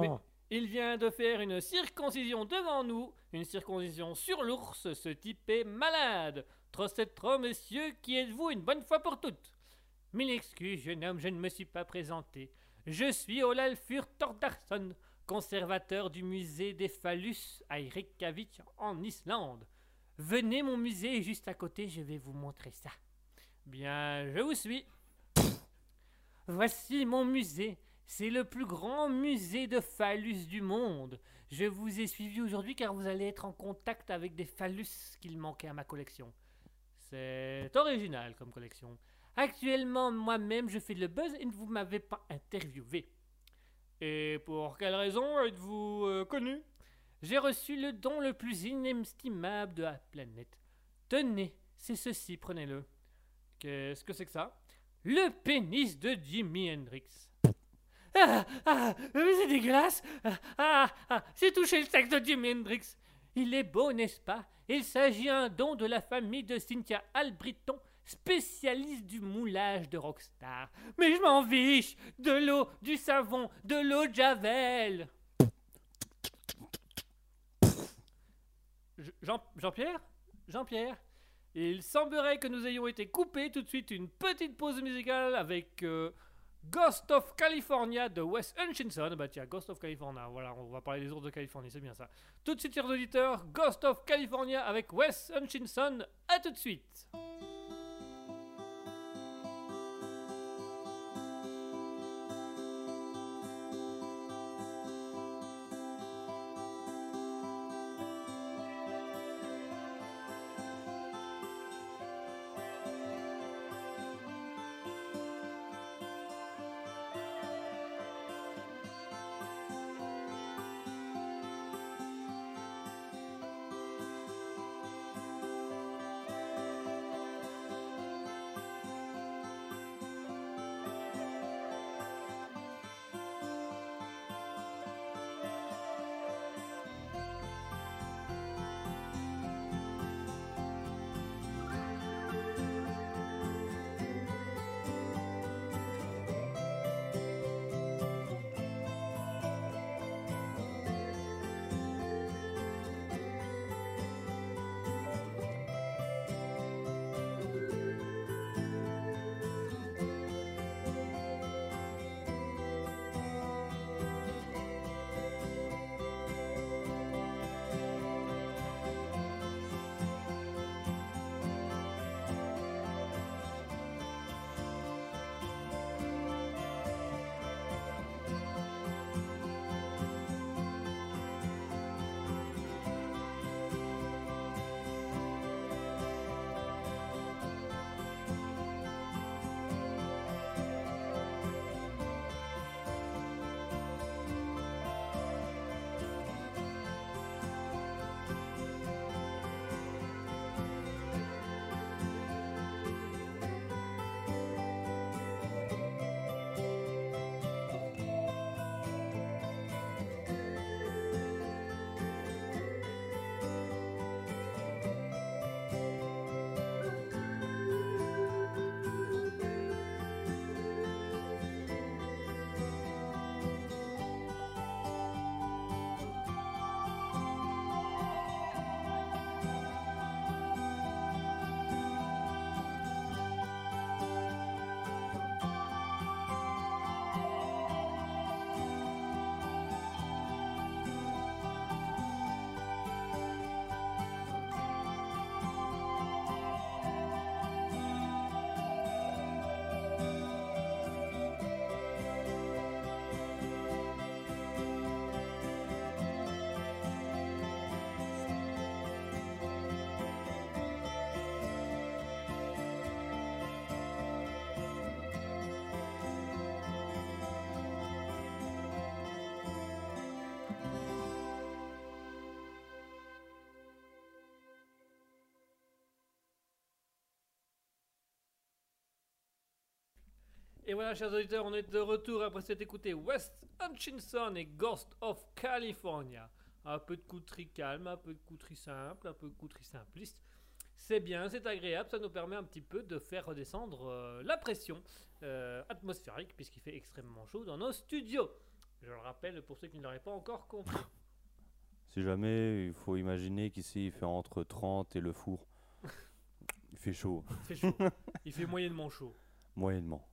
mais il vient de faire une circoncision devant nous, une circoncision sur l'ours. Ce type est malade. Trop, monsieur, qui êtes-vous une bonne fois pour toutes? Mille excuses, jeune homme, je ne me suis pas présenté. Je suis Olalfur Tordarsson, conservateur du musée des phallus à Reykjavik en Islande. Venez, mon musée est juste à côté, je vais vous montrer ça. Bien, je vous suis. Voici mon musée. C'est le plus grand musée de phallus du monde. Je vous ai suivi aujourd'hui car vous allez être en contact avec des phallus qu'il manquait à ma collection. C'est original comme collection. Actuellement, moi-même, je fais le buzz et vous m'avez pas interviewé. Et pour quelle raison êtes-vous euh, connu? J'ai reçu le don le plus inestimable de la planète. Tenez, c'est ceci, prenez-le. Qu'est-ce que c'est que ça? Le pénis de Jimi Hendrix. Ah, ah, c'est dégueulasse. Ah, ah, ah c'est touché le sexe de Jimi Hendrix. Il est beau, n'est-ce pas? Il s'agit d'un don de la famille de Cynthia Albritton, spécialiste du moulage de rockstar. Mais je m'en fiche De l'eau, du savon, de l'eau de Javel. Jean pierre jean pierre il semblerait que nous ayons été coupés tout de suite une petite pause musicale avec euh, Ghost of California de Wes Hutchinson. Bah tiens, Ghost of California, voilà, on va parler des ours de Californie, c'est bien ça. Tout de suite, chers auditeurs, Ghost of California avec Wes Hutchinson. À tout de suite. Et voilà, chers auditeurs, on est de retour après s'être écouté West Hutchinson et Ghost of California. Un peu de couterie calme, un peu de couterie simple, un peu de couterie simpliste. C'est bien, c'est agréable, ça nous permet un petit peu de faire redescendre euh, la pression euh, atmosphérique puisqu'il fait extrêmement chaud dans nos studios. Je le rappelle pour ceux qui ne l'auraient pas encore compris. Si jamais, il faut imaginer qu'ici il fait entre 30 et le four. [laughs] Il fait chaud, Il fait chaud. [laughs] Il fait moyennement chaud. moyennement.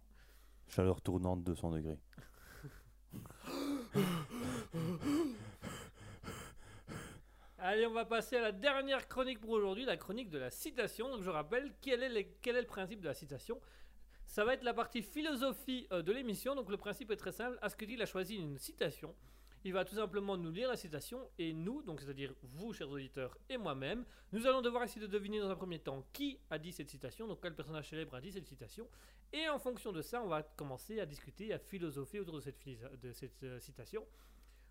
Chaleur tournante 200 degrés. Allez, on va passer à la dernière chronique pour aujourd'hui, la chronique de la citation. Donc je rappelle quel est, le- quel est le principe de la citation. Ça va être la partie philosophie euh, de l'émission. Donc le principe est très simple. Asketil a choisi une citation. Il va tout simplement nous lire la citation et nous, donc c'est-à-dire vous, chers auditeurs, et moi-même, nous allons devoir essayer de deviner dans un premier temps qui a dit cette citation, donc quel personnage célèbre a dit cette citation. Et en fonction de ça, on va commencer à discuter, à philosopher autour de cette, euh, citation.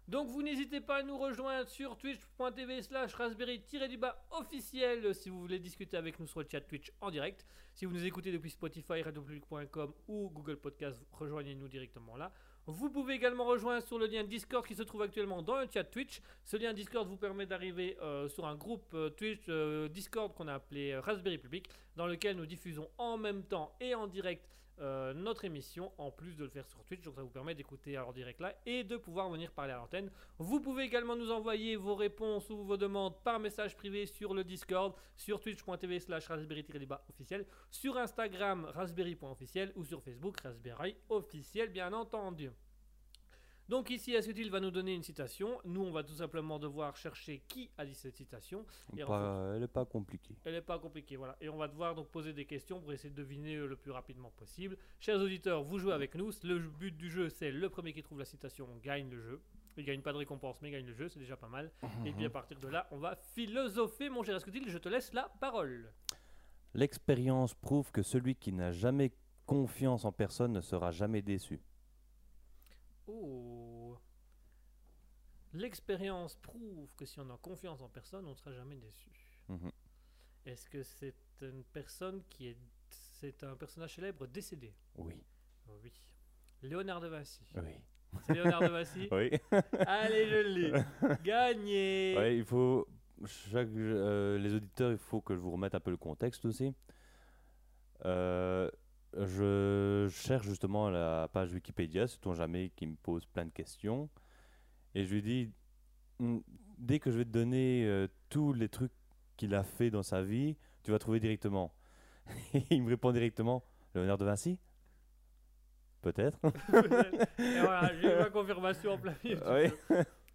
Donc vous n'hésitez pas à nous rejoindre sur twitch.tv slash raspberry-du-bas officiel si vous voulez discuter avec nous sur le chat Twitch en direct. Si vous nous écoutez depuis Spotify, radiopublic.com ou Google Podcast, rejoignez-nous directement là. Vous pouvez également rejoindre sur le lien Discord qui se trouve actuellement dans le chat Twitch. Ce lien Discord vous permet d'arriver euh, sur un groupe euh, Twitch euh, Discord qu'on a appelé Raspberry Public. dans lequel nous diffusons en même temps et en direct euh, notre émission, en plus de le faire sur Twitch. Donc ça vous permet d'écouter en direct là et de pouvoir venir parler à l'antenne. Vous pouvez également nous envoyer vos réponses ou vos demandes par message privé sur le Discord, sur twitch.tv slash raspberry officiel, sur Instagram raspberry.officiel ou sur Facebook raspberry officiel bien entendu. Donc ici, Asutil va nous donner une citation? Nous, on va tout simplement devoir chercher qui a dit cette citation. Et elle n'est pas compliquée. elle n'est pas compliquée, voilà. Et on va devoir donc poser des questions pour essayer de deviner le plus rapidement possible. Chers auditeurs, vous jouez avec nous. Le but du jeu, c'est le premier qui trouve la citation gagne le jeu. Il gagne pas de récompense, mais gagne le jeu, c'est déjà pas mal. Et puis à partir de là, on va philosopher, mon cher Ascutil. Je te laisse la parole? L'expérience prouve que celui qui n'a jamais confiance en personne ne sera jamais déçu. Oh. L'expérience prouve que si on a confiance en personne, on ne sera jamais déçu. Mhm. Est-ce que c'est une personne qui est. C'est un personnage célèbre décédé? Oui, Oui. Léonard de Vinci. oui. C'est Léonard de Vinci? [laughs] Oui. Allez, je l'ai. Gagné. Ouais, il faut. Chaque, euh, les auditeurs, il faut que je vous remette un peu le contexte aussi. Euh, je cherche justement la page Wikipédia, c'est ton jamais qui me pose plein de questions. Et je lui dis Hmm, dès que je vais te donner euh, tous les trucs qu'il a fait dans sa vie, tu vas trouver directement. Et [laughs] il me répond directement Léonard de Vinci [laughs] Peut-être. Et voilà, j'ai eu ma confirmation en plein milieu.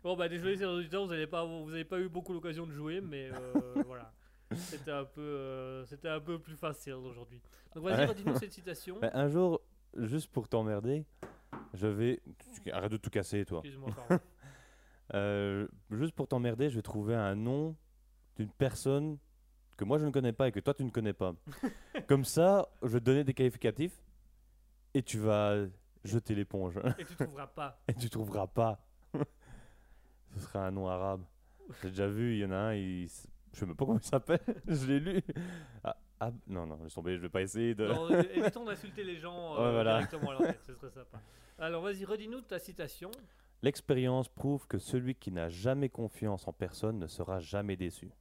Bon, bah désolé, chers auditeurs, vous n'avez pas, vous avez pas eu beaucoup l'occasion de jouer, mais euh, voilà. C'était un, peu, euh, c'était un peu plus facile aujourd'hui. Donc vas-y, Ouais. redis-nous cette [laughs] citation. Ben, un jour, juste pour t'emmerder, je vais. Arrête de tout casser, toi. Excuse-moi, [laughs] pardon. Euh, juste pour t'emmerder, je vais trouver un nom d'une personne que moi je ne connais pas et que toi tu ne connais pas. [laughs] Comme ça, je vais te donner des qualificatifs et tu vas jeter l'éponge. Et tu trouveras pas. et tu trouveras pas. Ce sera un nom arabe. J'ai déjà vu, il y en a un, il... je sais même pas comment il s'appelle, [laughs] je l'ai lu. Ah, ah, non, non, laisse tomber, je vais pas essayer de. Non, évitons d'insulter les gens euh, [laughs] Ouais, voilà. directement à l'antenne, ce serait sympa. Alors vas-y, redis-nous ta citation. L'expérience prouve que celui qui n'a jamais confiance en personne ne sera jamais déçu.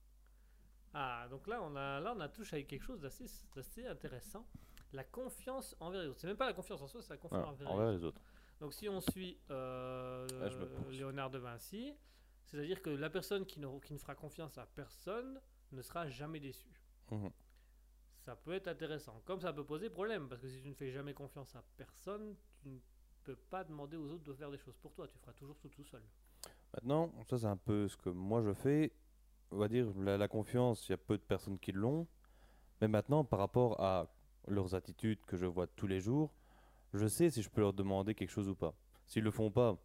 Ah, donc là, on a, là, on a touché avec quelque chose d'assez, d'assez intéressant. La confiance envers les autres. C'est même pas la confiance en soi, c'est la confiance Voilà, envers les envers autres. les autres. Donc si on suit euh, Ah. Léonard de Vinci, c'est-à-dire que la personne qui ne, qui ne fera confiance à personne ne sera jamais déçue. Mhm. Ça peut être intéressant. Comme ça peut poser problème, parce que si tu ne fais jamais confiance à personne, tu ne peux pas demander aux autres de faire des choses pour toi. Tu feras toujours tout tout seul. Maintenant, ça c'est un peu ce que moi je fais. On va dire, la, la confiance, il y a peu de personnes qui l'ont. Mais maintenant, par rapport à leurs attitudes que je vois tous les jours, je sais si je peux leur demander quelque chose ou pas. S'ils le font pas,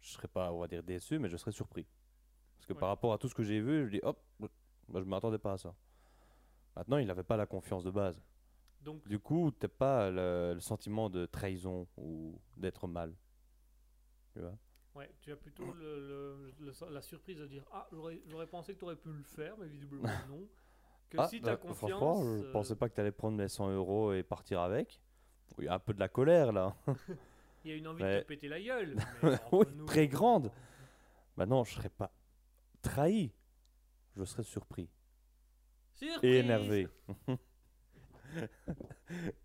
je serais pas, on va dire, déçu, mais je serais surpris. Parce que Ouais. par rapport à tout ce que j'ai vu, je dis, hop, bah, je m'attendais pas à ça. Maintenant, il n'avait pas la confiance de base. Donc, Du coup, t'as pas le, le sentiment de trahison ou d'être mal. Tu vois? Ouais, tu as plutôt le- le- le- la surprise de dire Ah, j'aurais, pensé que tu aurais pu le faire, mais visiblement [laughs] non. Que Ah, si as bah, confiance. Franchement, je euh, pensais pas que tu allais prendre les 100 euros et partir avec. Il y a un peu de la colère là. [laughs] Il y a une envie Mais- de te péter la gueule. [laughs] mais Oui, entre nous, très grande. Maintenant, je serais pas trahi. Je serais surpris Surprise et énervé. [laughs] ouais,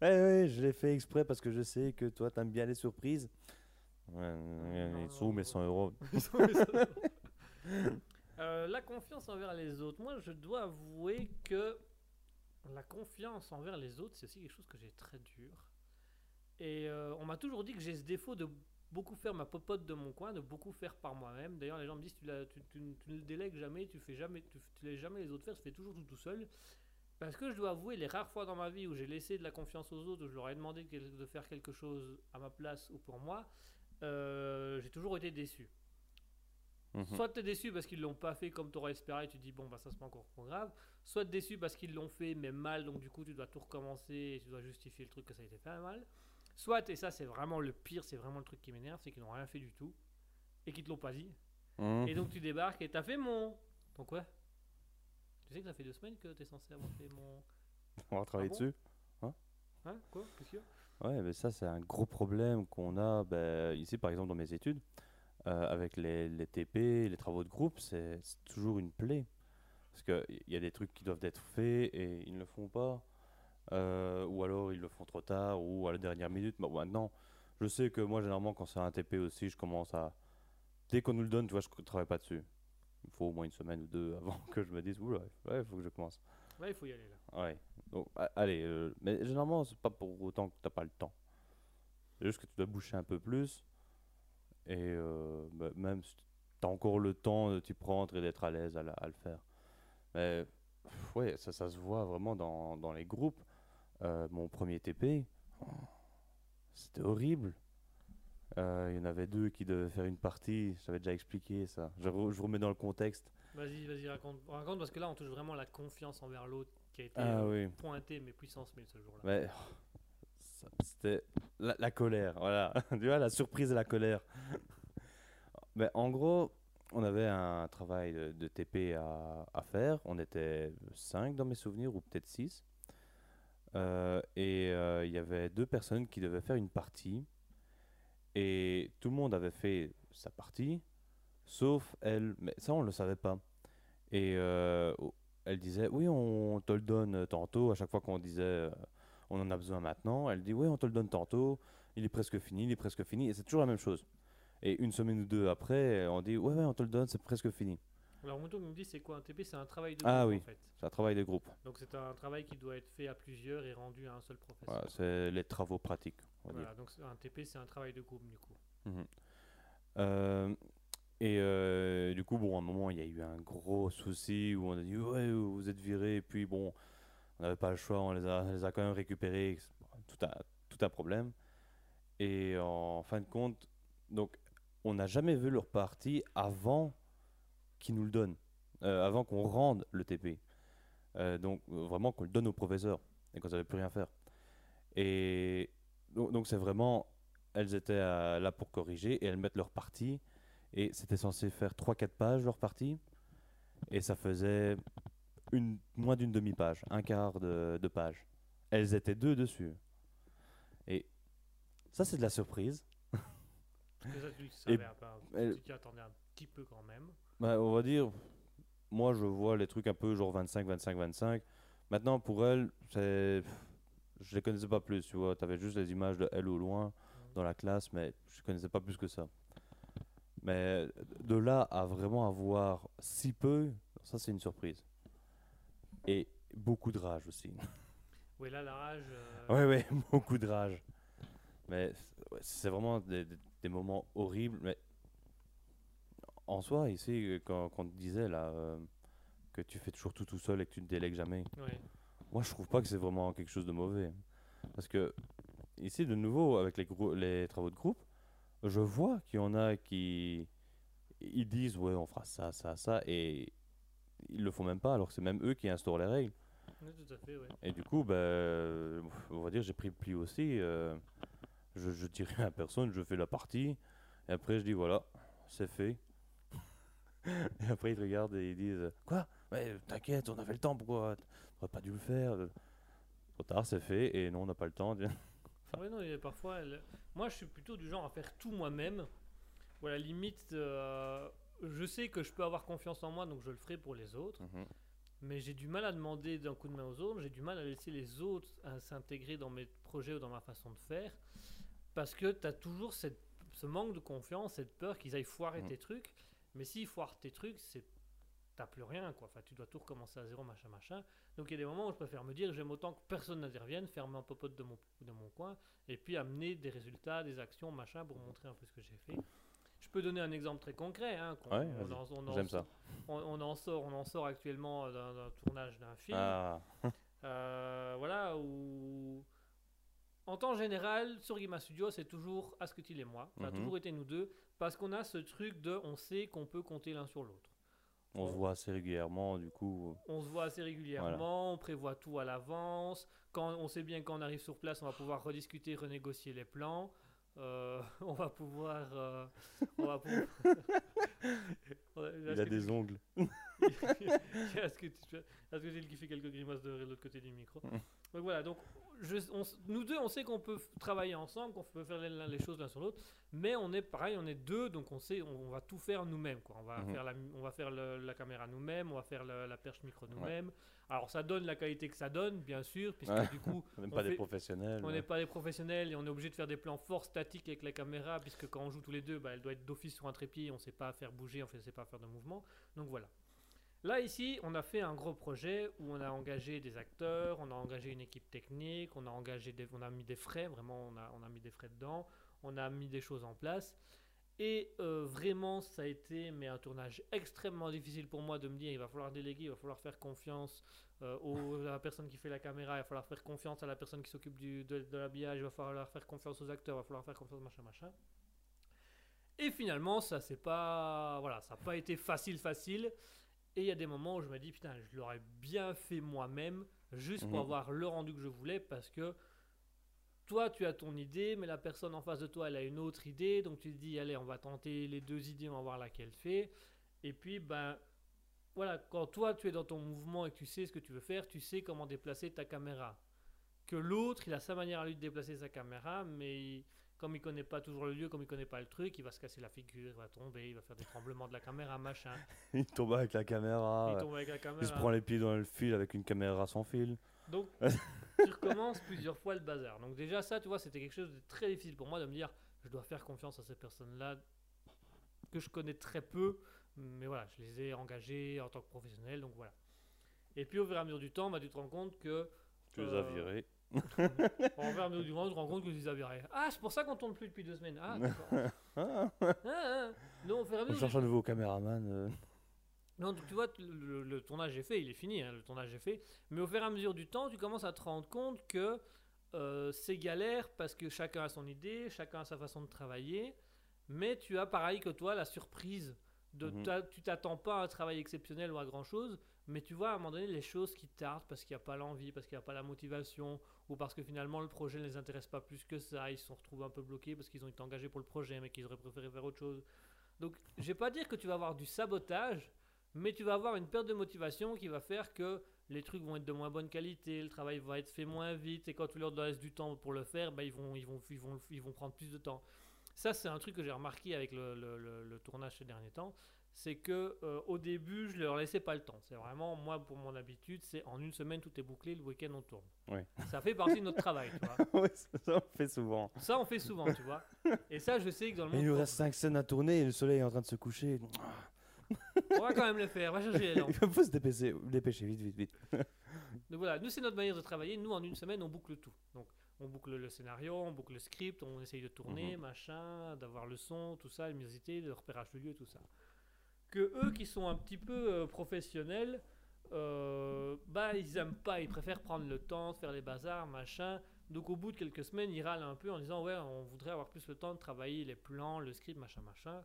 ouais, je l'ai fait exprès parce que je sais que toi, t'aimes bien les surprises. Ouais, non, ils sont où mes non. 100 euros [laughs] Euh, la confiance envers les autres. Moi, je dois avouer que la confiance envers les autres, c'est aussi quelque chose que j'ai très dur. Et euh, on m'a toujours dit que j'ai ce défaut de beaucoup faire ma popote de mon coin, de beaucoup faire par moi-même. D'ailleurs, les gens me disent tu, l'as- tu, tu- tu ne le délègues jamais, tu fais jamais, tu, laisses jamais les autres faire, tu fais toujours tout tout seul. Parce que je dois avouer, les rares fois dans ma vie où j'ai laissé de la confiance aux autres, où je leur ai demandé de faire quelque chose à ma place ou pour moi, euh, j'ai toujours été déçu. Mhm. Soit tu es déçu parce qu'ils l'ont pas fait comme tu aurais espéré, tu dis bon bah ça c'est pas encore trop grave. Soit déçu parce qu'ils l'ont fait mais mal, donc du coup tu dois tout recommencer et tu dois justifier le truc que ça a été fait mal. Soit, et ça c'est vraiment le pire, c'est vraiment le truc qui m'énerve, c'est qu'ils n'ont rien fait du tout et qu'ils te l'ont pas dit. Mhm. Et donc tu débarques et t'as fait mon. Donc quoi Tu sais que ça fait deux semaines que t'es censé avoir fait mon. [laughs] On va travailler bon dessus. Hein Quoi Qu'est-ce qu'il y a Ouais, mais ça, c'est un gros problème qu'on a ben, ici, par exemple, dans mes études, euh, avec les, les TP, les travaux de groupe, c'est c'est toujours une plaie. Parce qu'il y a des trucs qui doivent être faits et ils ne le font pas. Euh, ou alors ils le font trop tard ou à la dernière minute. Bon, maintenant, je sais que moi, généralement, quand c'est un TP aussi, je commence à. Dès qu'on nous le donne, tu vois, je ne travaille pas dessus. Il faut au moins une semaine ou deux [laughs] avant que je me dise, oula, ouais, il faut que je commence. Ouais, il faut y aller là. Ouais. Donc, allez, euh, mais généralement, c'est pas pour autant que t'as pas le temps. C'est juste que tu dois boucher un peu plus. Et euh, bah, même si t'as encore le temps de t'y prendre et d'être à l'aise à, la- à le faire. Mais ouais, ça, ça se voit vraiment dans, dans les groupes. Euh, mon premier TP, oh, c'était horrible. Euh, Il y en avait deux qui devaient faire une partie, j'avais déjà expliqué ça. Je, re- je remets dans le contexte. Vas-y, vas-y, raconte. Raconte parce que là, on touche vraiment la confiance envers l'autre qui a été Ah euh, oui. pointée, mais puissance 1000 ce jour-là. Oh, c'était la, la colère, voilà. [laughs] tu vois, la surprise et la colère. Mais en gros, on avait un travail de, de TP à, à faire. On était 5 dans mes souvenirs, ou peut-être 6. Et euh, il y avait deux personnes qui devaient faire une partie. Et tout le monde avait fait sa partie, sauf elle. Mais ça, on ne le savait pas. Et euh, elle disait Oui, on te le donne tantôt. À chaque fois qu'on disait euh, On en a besoin maintenant, elle dit Oui, on te le donne tantôt. Il est presque fini, il est presque fini. Et c'est toujours la même chose. Et une semaine ou deux après, on dit Ouais, ouais, on te le donne, c'est presque fini. Alors, Mouton me dit c'est quoi un TP C'est un travail de Ah groupe oui. en fait. C'est un travail de groupe. Donc, c'est un travail qui doit être fait à plusieurs et rendu à un seul professeur. Voilà, c'est les travaux pratiques, on va dire. Voilà, donc un TP, c'est un travail de groupe du coup. Mhm. Euh, et euh, du coup, bon, à un moment, il y a eu un gros souci où on a dit Ouais, vous êtes virés. Et puis, bon, on n'avait pas le choix, on les a, les a quand même récupérés. Tout un, tout un problème. Et en fin de compte, donc, on n'a jamais vu leur partie avant qu'ils nous le donnent, euh, avant qu'on rende le TP. Euh, donc, euh, vraiment qu'on le donne au professeur et qu'on ne savait plus rien faire. Et donc, c'est vraiment elles étaient là pour corriger et elles mettent leur partie. Et c'était censé faire 3-4 pages leur partie. Et ça faisait une, moins d'une demi-page, un quart de, de page. Elles étaient deux dessus. Et ça, c'est de la surprise. Ça, tu Et savais tu t'y attendais un petit peu quand même. Bah, on va dire, moi je vois les trucs un peu genre 25, 25, 25. Maintenant, pour elles, c'est. Je les connaissais pas plus, tu vois. Tu avais juste les images de elles au loin dans la classe, mais je connaissais pas plus que ça. Mais de là à vraiment avoir si peu, ça c'est une surprise. Et beaucoup de rage aussi. [laughs] Oui, là, la rage. euh, Ouais, ouais, [laughs] beaucoup de rage. Mais c'est- vraiment des, des- des moments horribles. Mais en soi, ici, euh, quand, quand on te disait là, euh, que tu fais toujours tout tout seul et que tu ne délègues jamais, ouais. moi je trouve pas que c'est vraiment quelque chose de mauvais. Parce que ici, de nouveau, avec les, travaux de groupe, je vois qu'il y en a qui ils disent ouais, on fera ça, ça, ça, et ils le font même pas, alors que c'est même eux qui instaurent les règles. Oui, tout à fait, ouais. Et du coup, ben, on va dire, j'ai pris le pli aussi. euh, je, je dis rien à personne, je fais la partie. Et après, je dis voilà, c'est fait. Et après, ils te regardent et ils disent Quoi? Ouais, t'inquiète, on avait le temps, pourquoi T'aurais pas dû le faire? Trop tard, c'est fait. Et non, on n'a pas le temps. [laughs] Non, et parfois, elle- moi je suis plutôt du genre à faire tout moi-même. Ou à la limite, euh, je sais que je peux avoir confiance en moi, donc je le ferai pour les autres. Mhm. Mais j'ai du mal à demander d'un coup de main aux autres, j'ai du mal à laisser les autres à s'intégrer dans mes projets ou dans ma façon de faire. Parce que tu as toujours cette, ce manque de confiance, cette peur qu'ils aillent foirer Mhm. tes trucs. Mais s'ils foirent tes trucs, c'est t'as plus rien quoi. Enfin, tu dois tout recommencer à zéro, machin, machin. Donc il y a des moments où je préfère me dire j'aime autant que personne n'intervienne, faire ma popote de mon, de mon coin, et puis amener des résultats, des actions, machin, pour montrer un peu ce que j'ai fait. Je peux donner un exemple très concret. Hein, Ouais, on en- on en J'aime sort- ça. on, en sort, on en sort actuellement d'un tournage d'un film. Ah, [laughs] Euh, voilà, où. En temps général, sur Gima Studio, c'est toujours Asketil et moi. Ça a Mhm. toujours été nous deux. Parce qu'on a ce truc de. On sait qu'on peut compter l'un sur l'autre. on se voit assez régulièrement, du coup. On se voit assez régulièrement, on prévoit tout à l'avance. Quand on sait bien quand on arrive sur place, on va pouvoir rediscuter, renégocier les plans. Euh, [laughs] on va pouvoir. euh, on va pouvoir. [laughs] Il a des ongles. [laughs] Est-ce que tu qui fait quelques grimaces de l'autre côté du micro. Donc voilà, donc je- on s- nous deux, on sait qu'on peut travailler ensemble, qu'on peut faire les, les choses l'un sur l'autre, mais on est pareil, on est deux, donc on sait, on, on va tout faire nous-mêmes. quoi. On va Mhm. faire, la, on va faire le- la caméra nous-mêmes, on va faire le- la perche micro nous-mêmes. Alors ça donne la qualité que ça donne, bien sûr, puisque Ouais. du coup, [laughs] On n'est pas des professionnels. on ouais. n'est pas des professionnels et on est obligé de faire des plans fort statiques avec la caméra, puisque quand on joue tous les deux, bah, elle doit être d'office sur un trépied, on ne sait pas faire bouger, on ne sait pas faire de mouvement. Donc voilà. Là, ici, on a fait un gros projet où on a engagé des acteurs, on a engagé une équipe technique, on a, engagé on a mis des frais, vraiment, on a, on a mis des frais dedans, on a mis des choses en place. Et euh, vraiment, ça a été mais un tournage extrêmement difficile pour moi de me dire il va falloir déléguer, il va falloir faire confiance euh, à la personne qui fait la caméra, il va falloir faire confiance à la personne qui s'occupe de, de l'habillage, il va falloir faire confiance aux acteurs, il va falloir faire confiance machin machin. Et finalement, ça c'est pas voilà, ça n'a pas été facile facile. Et il y a des moments où je me dis putain, je l'aurais bien fait moi-même juste pour Mhm. avoir le rendu que je voulais parce que toi tu as ton idée, mais la personne en face de toi elle a une autre idée, donc tu te dis allez on va tenter les deux idées, on va voir laquelle fait. Et puis ben voilà, quand toi tu es dans ton mouvement et que tu sais ce que tu veux faire, tu sais comment déplacer ta caméra. Que l'autre, il a sa manière à lui de déplacer sa caméra, mais comme il connaît pas toujours le lieu, comme il connaît pas le truc, il va se casser la figure, il va tomber, il va faire des tremblements de la caméra, machin. [laughs] Il tombe avec la caméra. il tombe avec la Il se caméra. prend les pieds dans le fil avec une caméra sans fil. Donc, [laughs] tu recommences plusieurs fois le bazar. Donc déjà ça, tu vois, c'était quelque chose de très difficile pour moi de me dire, je dois faire confiance à ces personnes-là que je connais très peu, mais voilà, je les ai engagés en tant que professionnels, donc voilà. Et puis au fur et à mesure du temps, bah, tu te rends compte que... Tu les as euh, virés. Au fur et à mesure du temps, tu te rends compte que les as virés. Ah, c'est pour ça qu'on tourne plus depuis deux semaines. Ah, d'accord. [laughs] Ah, Ah. Non, au fur et à on mesure cherche un nouveau caméraman. euh. non, donc tu vois, le, le- le tournage est fait, il est fini, hein, le tournage est fait. Mais au fur et à mesure du temps, tu commences à te rendre compte que euh, c'est galère parce que chacun a son idée, chacun a sa façon de travailler. Mais tu as pareil que toi la surprise de Mhm. ta- tu t'attends pas à un travail exceptionnel ou à grand chose, mais tu vois à un moment donné les choses qui tardent parce qu'il n'y a pas l'envie, parce qu'il n'y a pas la motivation, ou parce que finalement le projet ne les intéresse pas plus que ça, ils se sont retrouvés un peu bloqués parce qu'ils ont été engagés pour le projet mais qu'ils auraient préféré faire autre chose. Donc je vais pas dire que tu vas avoir du sabotage, mais tu vas avoir une perte de motivation qui va faire que les trucs vont être de moins bonne qualité, le travail va être fait moins vite, et quand tu leur laisses du temps pour le faire, bah, ils, vont, ils, vont, ils, vont, ils vont prendre plus de temps. Ça, c'est un truc que j'ai remarqué avec le, le- tournage ces derniers temps, c'est que euh, au début, je leur laissais pas le temps. C'est vraiment, moi, pour mon habitude, c'est en une semaine, tout est bouclé, le week-end, on tourne. Oui. Ça fait partie de notre travail, tu vois. [laughs] ouais, ça on fait souvent. Ça, on fait souvent, tu vois. Et ça, je sais que dans le monde... il nous reste 5 scènes à tourner et le soleil est en train de se coucher. On va quand même le faire, on va chercher les. [laughs] Il faut se dépêcher, dépêcher vite, vite, vite. [laughs] Donc voilà, nous c'est notre manière de travailler. Nous en une semaine on boucle tout. Donc on boucle le scénario, on boucle le script, on essaye de tourner, Mhm. machin, d'avoir le son, tout ça, la musicité, le repérage de lieu, tout ça. Que eux qui sont un petit peu euh, professionnels, euh, bah ils aiment pas, ils préfèrent prendre le temps de faire les bazars, machin. Donc au bout de quelques semaines, ils râlent un peu en disant ouais, on voudrait avoir plus le temps de travailler les plans, le script, machin, machin.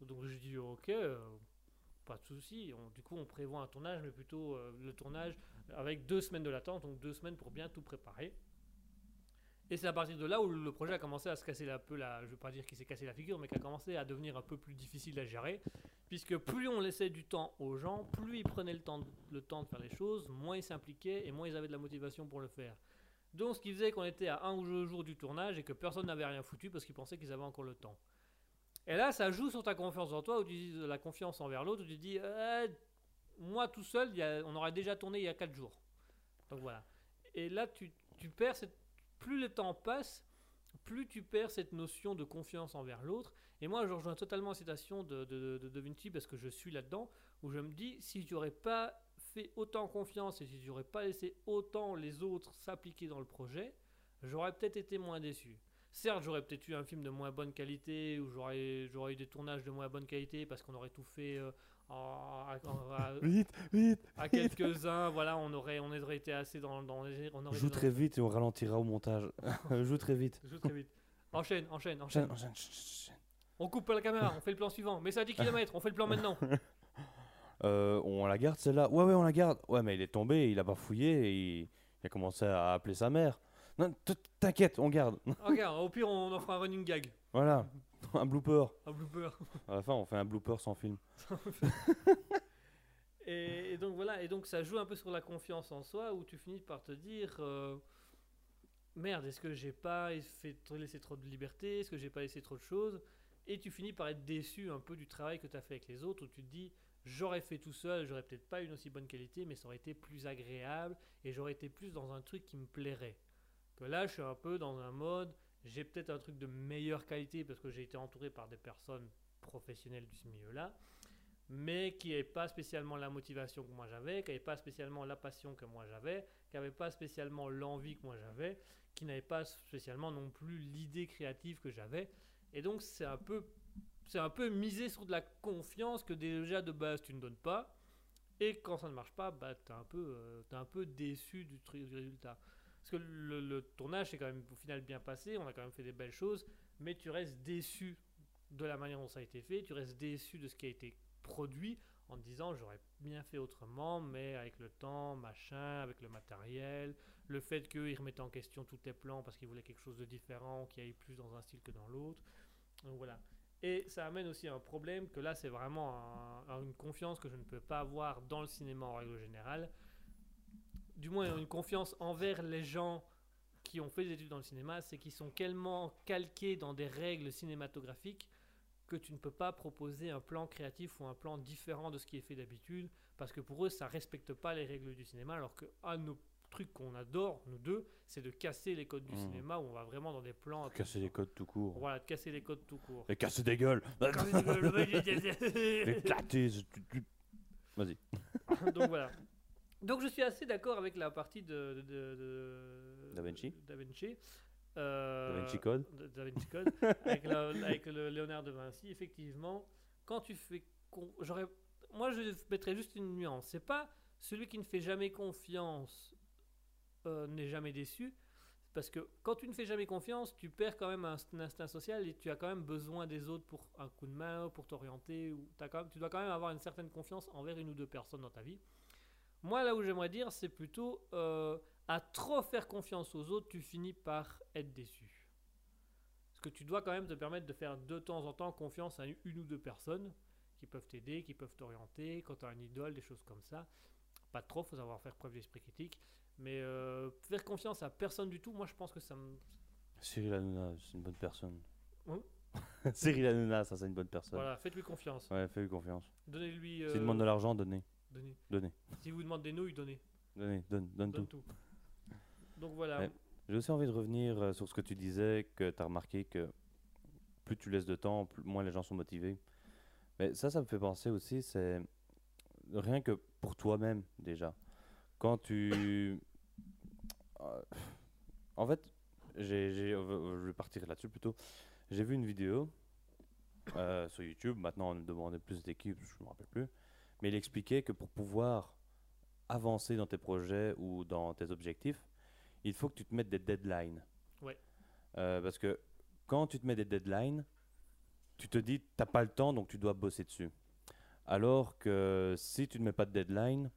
Donc je dis ok, euh, pas de souci. On- Du coup, on prévoit un tournage, mais plutôt le tournage avec deux semaines de latence, donc deux semaines pour bien tout préparer. Et c'est à partir de là où le projet a commencé à se casser un peu la, je veux pas dire qu'il s'est cassé la figure, mais qui a commencé à devenir un peu plus difficile à gérer, puisque plus on laissait du temps aux gens, plus ils prenaient le temps, de- faire les choses, moins ils s'impliquaient et moins ils avaient de la motivation pour le faire. Donc ce qui faisait qu'on était à un ou deux jours du tournage et que personne n'avait rien foutu parce qu'ils pensaient qu'ils avaient encore le temps. Et là, ça joue sur ta confiance en toi, ou tu la confiance envers l'autre, où tu dis, Euh, moi tout seul, on aurait déjà tourné il y a 4 jours. Donc voilà. Et là, tu perds cette. Plus le temps passe, plus tu perds cette notion de confiance envers l'autre. Et moi, je rejoins totalement la citation de, de, de, de Vinci parce que je suis là-dedans, où je me dis, si tu n'aurais pas fait autant confiance et si tu n'aurais pas laissé autant les autres s'appliquer dans le projet, j'aurais peut-être été moins déçu. Certes, j'aurais peut-être eu un film de moins bonne qualité, ou j'aurais eu des tournages de moins bonne qualité parce qu'on aurait tout fait euh, à- en- à- Vite, vite. à quelques-uns, voilà, on aurait, on aurait été assez dans, dans les, on aurait Joue très vite et on ralentira au montage. [laughs] Joue très vite. joue très vite. Enchaîne, enchaîne, enchaîne. Enchaîne, enchaîne. On coupe la caméra, on fait le plan suivant. Mais c'est à 10 km, on fait le plan maintenant. [laughs] Euh, on la garde celle-là Ouais, ouais, on la garde. Ouais, mais il est tombé, il a pas fouillé et il, il a commencé à appeler sa mère. Non, t'inquiète, on garde. Regarde, au pire, on en fera un running gag, Voilà, [laughs] un blooper. un blooper. À la fin, on fait un blooper sans film. [laughs] Et, et donc voilà, et donc ça joue un peu sur la confiance en soi où tu finis par te dire, euh, merde, est-ce que j'ai pas fait laissé trop de liberté? Est-ce que j'ai pas laissé trop de choses? Et tu finis par être déçu un peu du travail que tu as fait avec les autres, où tu te dis, j'aurais fait tout seul, j'aurais peut-être pas une aussi bonne qualité, mais ça aurait été plus agréable et j'aurais été plus dans un truc qui me plairait. Que là, je suis un peu dans un mode, j'ai peut-être un truc de meilleure qualité parce que j'ai été entouré par des personnes professionnelles du ce milieu-là, mais qui n'avaient pas spécialement la motivation que moi j'avais, qui n'avaient pas spécialement la passion que moi j'avais, qui n'avaient pas spécialement l'envie que moi j'avais, qui n'avaient pas spécialement non plus l'idée créative que j'avais. Et donc c'est un peu c'est un peu miser sur de la confiance que déjà de base tu ne donnes pas. Et quand ça ne marche pas, bah, tu es, un peu, euh, un peu déçu du, du résultat. Parce que le, tournage s'est quand même au final bien passé, on a quand même fait des belles choses, mais tu restes déçu de la manière dont ça a été fait, tu restes déçu de ce qui a été produit en te disant j'aurais bien fait autrement, mais avec le temps, machin, avec le matériel, le fait qu'ils remettaient en question tous tes plans parce qu'ils voulaient quelque chose de différent, qui aille plus dans un style que dans l'autre. Donc voilà. Et ça amène aussi un problème que là, c'est vraiment un- un- une confiance que je ne peux pas avoir dans le cinéma en règle générale. Du moins, une confiance envers les gens qui ont fait des études dans le cinéma, c'est qu'ils sont tellement calqués dans des règles cinématographiques que tu ne peux pas proposer un plan créatif ou un plan différent de ce qui est fait d'habitude, parce que pour eux, ça respecte pas les règles du cinéma, alors que un de nos trucs qu'on adore, nous deux, c'est de casser les codes du Mhm. cinéma, où on va vraiment dans des plans... Casser les codes tout court. Voilà, de casser les codes tout court. Et casser des gueules. Donc Éclater. Vas-y. voilà. Donc je suis assez d'accord avec la partie de, de, de- Da Vinci Da Vinci. Euh, Da Vinci Code. de- Da Vinci Code. avec, la- avec le Léonard de Vinci, effectivement, quand tu fais. J'aurais, moi, je mettrais juste une nuance. C'est pas celui qui ne fait jamais confiance euh, n'est jamais déçu. Parce que quand tu ne fais jamais confiance, tu perds quand même un, un instinct social et tu as quand même besoin des autres pour un coup de main, pour t'orienter. Ou t'as quand même- tu dois quand même avoir une certaine confiance envers une ou deux personnes dans ta vie. Moi, là où j'aimerais dire, c'est plutôt euh, à trop faire confiance aux autres, tu finis par être déçu. Parce que tu dois quand même te permettre de faire de temps en temps confiance à une ou deux personnes qui peuvent t'aider, qui peuvent t'orienter, quand tu as un idole, des choses comme ça. Pas trop, faut savoir faire preuve d'esprit critique. Mais euh, faire confiance à personne du tout, moi je pense que ça me. Cyril Hanouna, c'est une bonne personne. Hein? [laughs] Cyril Hanouna, ça c'est une bonne personne. Voilà, faites-lui confiance. Ouais, fais-lui confiance. Donnez-lui. S'il euh, demande de l'argent, donnez. Donnez. Donnez. Si vous demande des nouilles, donnez. Donnez, donne, donne Donne tout. tout. Donc voilà. J'ai aussi envie de revenir euh, sur ce que tu disais, que tu as remarqué que plus tu laisses de temps, plus, moins les gens sont motivés. Mais ça, ça me fait penser aussi, c'est rien que pour toi-même déjà. Quand tu... [coughs] Euh, En fait, j'ai, j'ai- euh, je vais partir là-dessus plutôt. J'ai vu une vidéo sur YouTube, maintenant on me demandait plus d'équipes, je ne me rappelle plus. Mais il expliquait que pour pouvoir avancer dans tes projets ou dans tes objectifs, il faut que tu te mettes des deadlines. Ouais. Euh, parce que quand tu te mets des deadlines, tu te dis, t'as pas le temps, donc tu dois bosser dessus. Alors que si tu ne mets pas de deadline,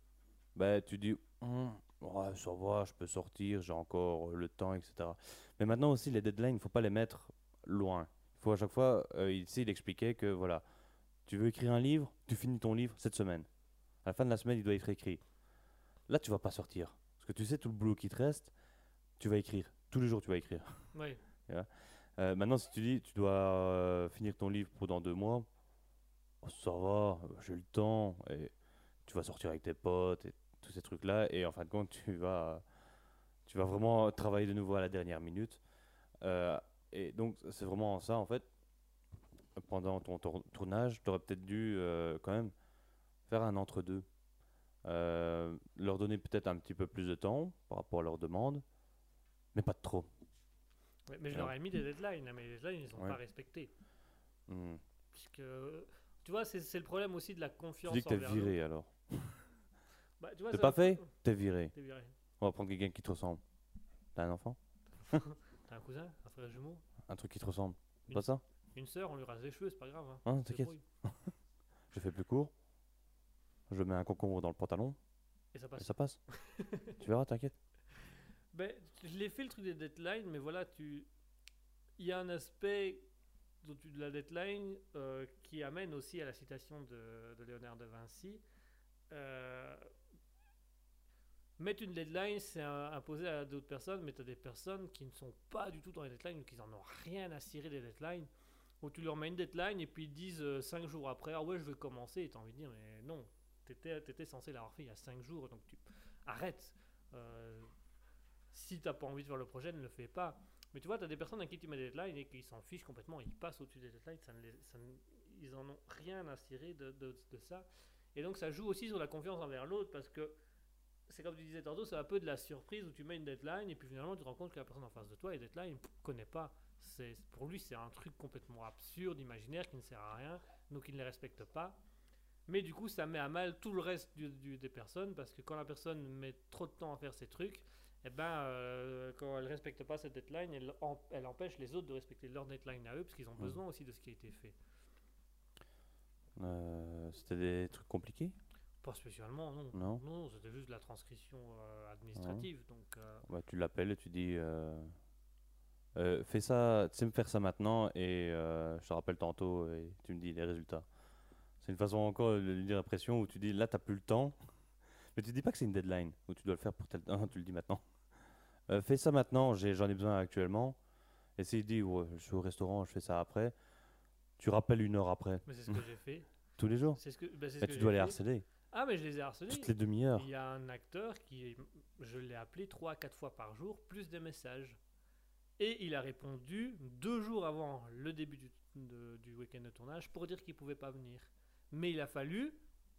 ben, tu dis, Hum, ouais, ça va, je peux sortir, j'ai encore le temps, etc. Mais maintenant aussi, les deadlines, il ne faut pas les mettre loin. Il faut à chaque fois, euh, ici, il expliquait que, voilà, tu veux écrire un livre, tu finis ton livre cette semaine. À la fin de la semaine, il doit être écrit. Là, tu vas pas sortir. Parce que tu sais, tout le boulot qui te reste, tu vas écrire. Tous les jours, tu vas écrire. Ouais. [laughs] Euh, maintenant, si tu dis tu dois euh, finir ton livre pendant deux mois, oh, ça va, j'ai le temps, et tu vas sortir avec tes potes et tous ces trucs-là, et en fin de compte, tu vas, tu vas vraiment travailler de nouveau à la dernière minute. Euh, et donc, c'est vraiment ça, en fait. Pendant ton tour- tournage, tu aurais peut-être dû euh, quand même faire un entre-deux. Euh, leur donner peut-être un petit peu plus de temps par rapport à leurs demandes, mais pas de trop. Ouais, mais je leur ai mis des deadlines, hein, mais les deadlines, ils ne sont Ouais. pas respectés. Hmm. Puisque, tu vois, c'est le problème aussi de la Tu confiance dis que t'es viré alors. [laughs] Bah, tu T'es pas fait T'es viré. Viré. On va prendre quelqu'un qui te ressemble. T'as un enfant [laughs] T'as un cousin, un frère jumeau, Un truc qui te ressemble. Une- Pas ça une sœur, on lui rase les cheveux, c'est pas grave. Hein. Hein, T'inquiète. [laughs] Je fais plus court. Je mets un concombre dans le pantalon Et ça et passe. ça passe. [laughs] tu verras, t'inquiète. Ben, je l'ai fait le truc des deadlines, mais voilà, tu. Il y a un aspect de la deadline euh, qui amène aussi à la citation de, de Léonard de Vinci. Euh, Mettre une deadline, c'est imposé à d'autres personnes, mais tu as des personnes qui ne sont pas du tout dans les deadlines ou qui n'en ont rien à cirer des deadlines. Où tu leur mets une deadline et puis ils disent 5 jours après, ah ouais, je vais commencer. Et tu as envie de dire, mais non, tu étais, censé l'avoir fait il y a 5 jours, donc tu arrête. Euh, si tu n'as pas envie de faire le projet, ne le fais pas. Mais tu vois, tu as des personnes à qui tu mets des deadlines et qui s'en fichent complètement, ils passent au-dessus des deadlines, ils en ont rien à cirer de, de- ça. Et donc ça joue aussi sur la confiance envers l'autre parce que c'est comme tu disais tantôt, c'est un peu de la surprise où tu mets une deadline et puis finalement tu te rends compte que la personne en face de toi, les deadlines, il ne connaît pas. Pour lui, c'est un truc complètement absurde, imaginaire, qui ne sert à rien, donc il ne les respecte pas. Mais du coup, ça met à mal tout le reste du- du- des personnes parce que quand la personne met trop de temps à faire ses trucs, eh ben, euh, quand elle ne respecte pas cette deadline, elle, em- elle empêche les autres de respecter leur deadline à eux parce qu'ils ont besoin aussi de ce qui a été fait. Euh, C'était des trucs compliqués? Pas spécialement, non. Non? Non, c'était juste de la transcription euh, administrative. Donc, Bah, Tu l'appelles et tu dis euh, Fais ça, tu sais me faire ça maintenant et euh, je te rappelle tantôt et tu me dis les résultats. C'est une façon encore de lui dire la pression où tu dis là, tu plus le temps. Mais tu dis pas que c'est une deadline où tu dois le faire pour tel [laughs] temps, tu le dis maintenant. Euh, fais ça maintenant, j'en ai, besoin actuellement. Et s'il dit ouais, Je suis au restaurant, je fais ça après, tu rappelles une heure après. mais c'est ce que j'ai fait. [laughs] Tous les jours. C'est ce que, c'est ce Mais que tu dois les fait. harceler. Ah, mais je les ai harcelés. Toutes les demi-heures. Il y a un acteur qui, je l'ai appelé 3 à 4 fois par jour, plus des messages. Et il a répondu deux jours avant le début du, week-end de tournage pour dire qu'il pouvait pas venir. Mais il a fallu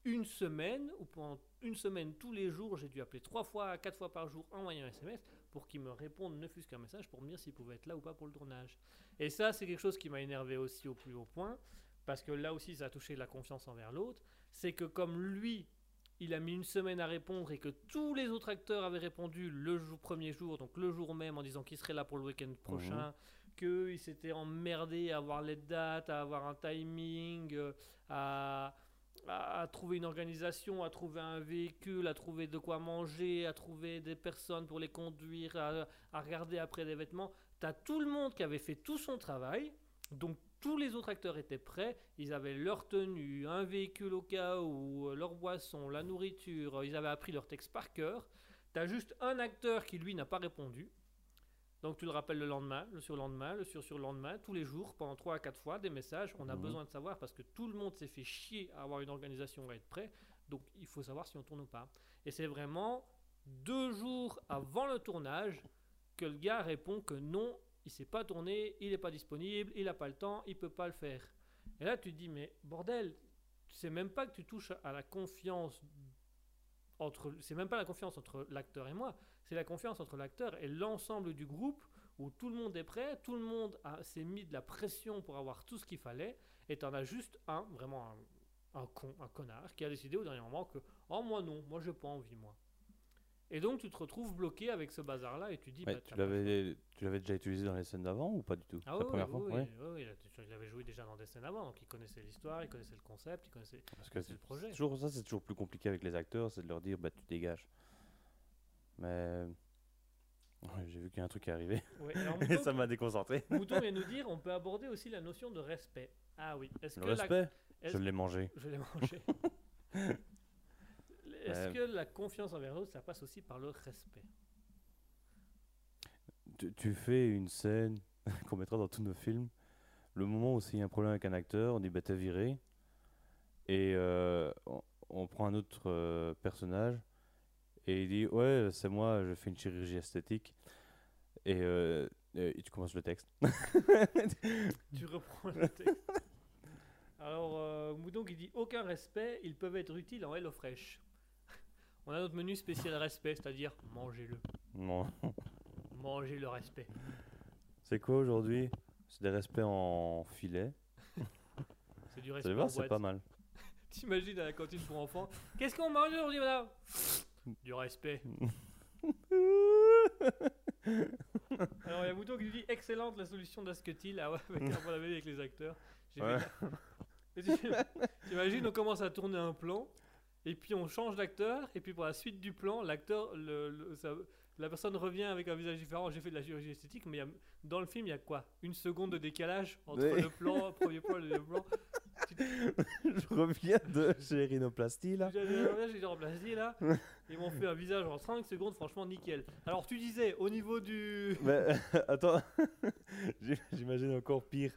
une semaine, ou pendant une semaine tous les jours, j'ai dû appeler trois fois, quatre fois par jour, envoyer un SMS pour qu'il me réponde ne fût-ce qu'un message pour me dire s'il pouvait être là ou pas pour le tournage. Et ça, c'est quelque chose qui m'a énervé aussi au plus haut point, parce que là aussi, ça a touché la confiance envers l'autre. C'est que comme lui, il a mis une semaine à répondre et que tous les autres acteurs avaient répondu le jour, premier jour, donc le jour même, en disant qu'il serait là pour le week-end prochain, qu'ils s'étaient emmerdés à avoir les dates, à avoir un timing, euh, à, à- à trouver une organisation, à trouver un véhicule, à trouver de quoi manger, à trouver des personnes pour les conduire, à, à regarder après des vêtements. T'as tout le monde qui avait fait tout son travail, donc tous les autres acteurs étaient prêts, ils avaient leur tenue, un véhicule au cas où, euh, leur boisson, la nourriture, euh, ils avaient appris leur texte par cœur. T'as juste un acteur qui lui n'a pas répondu. Donc tu le rappelles le lendemain, le surlendemain, le sur-surlendemain, tous les jours, pendant 3 à 4 fois, des messages. On a Mhm. besoin de savoir parce que tout le monde s'est fait chier à avoir une organisation à être prêt. Donc il faut savoir si on tourne ou pas. Et c'est vraiment deux jours avant le tournage que le gars répond que non, il s'est pas tourné, il n'est pas disponible, il n'a pas le temps, il peut pas le faire. Et là tu te dis mais bordel, c'est même pas que tu touches à la confiance entre c'est même pas la confiance entre l'acteur et moi, c'est la confiance entre l'acteur et l'ensemble du groupe où tout le monde est prêt, tout le monde s'est mis de la pression pour avoir tout ce qu'il fallait, et t'en as juste un, vraiment un, un con, un connard, qui a décidé au dernier moment que oh moi non, moi j'ai pas envie moi. Et donc tu te retrouves bloqué avec ce bazar là et tu dis bah, tu l'avais déjà utilisé dans les scènes d'avant ou pas du tout? Ah La oui, première oui, fois oui, Ouais. oui, oui, il a- il avait joué déjà dans des scènes avant, donc il connaissait l'histoire, il connaissait le concept, il connaissait Parce que le projet. toujours ça, c'est toujours plus compliqué avec les acteurs, c'est de leur dire bah tu dégages. Mais ouais, j'ai vu qu'il y a un truc qui est arrivé Ouais, alors, [laughs] et ça m'a déconcentré. Mouton vient nous dire on peut aborder aussi la notion de respect. Ah oui, est-ce Le que la- respect, est-ce je l'ai mangé. Je l'ai mangé. [laughs] Est-ce Ouais. que la confiance envers l'autre, ça passe aussi par le respect? Tu, tu fais une scène [laughs] qu'on mettra dans tous nos films. Le moment où s'il y a un problème avec un acteur, on dit bah t'es viré. Et euh, on, on prend un autre euh, personnage et il dit ouais c'est moi, je fais une chirurgie esthétique. Et, euh, et tu commences le texte. [laughs] Tu reprends le texte. Alors, euh, Moudon qui dit aucun respect, ils peuvent être utiles en HelloFresh. On a notre menu spécial respect, c'est-à-dire mangez-le. Non. Mangez le respect. C'est quoi aujourd'hui? C'est des respects en filet. C'est du respect. en c'est boîte. pas mal. [laughs] T'imagines à la cantine pour enfants Qu'est-ce qu'on mange aujourd'hui, madame Du respect. Alors, il y a Mouton qui nous dit excellente la solution d'Asketil. Ah ouais, avec, avec les acteurs. J'ai Ouais. [laughs] T'imagines, on commence à tourner un plan, et puis on change d'acteur, et puis pour la suite du plan, l'acteur, le, le- ça- la personne revient avec un visage différent. J'ai fait de la chirurgie esthétique, mais il y a- dans le film, il y a quoi? Une seconde de décalage entre le plan, [laughs] premier plan et le deuxième plan. Je reviens de chez Rhinoplastie là. J'ai remplacé là. Ils m'ont fait un visage en 5 secondes, franchement nickel. Alors tu disais, au niveau du. [laughs] Mais attends, [laughs] J'im- j'imagine encore pire.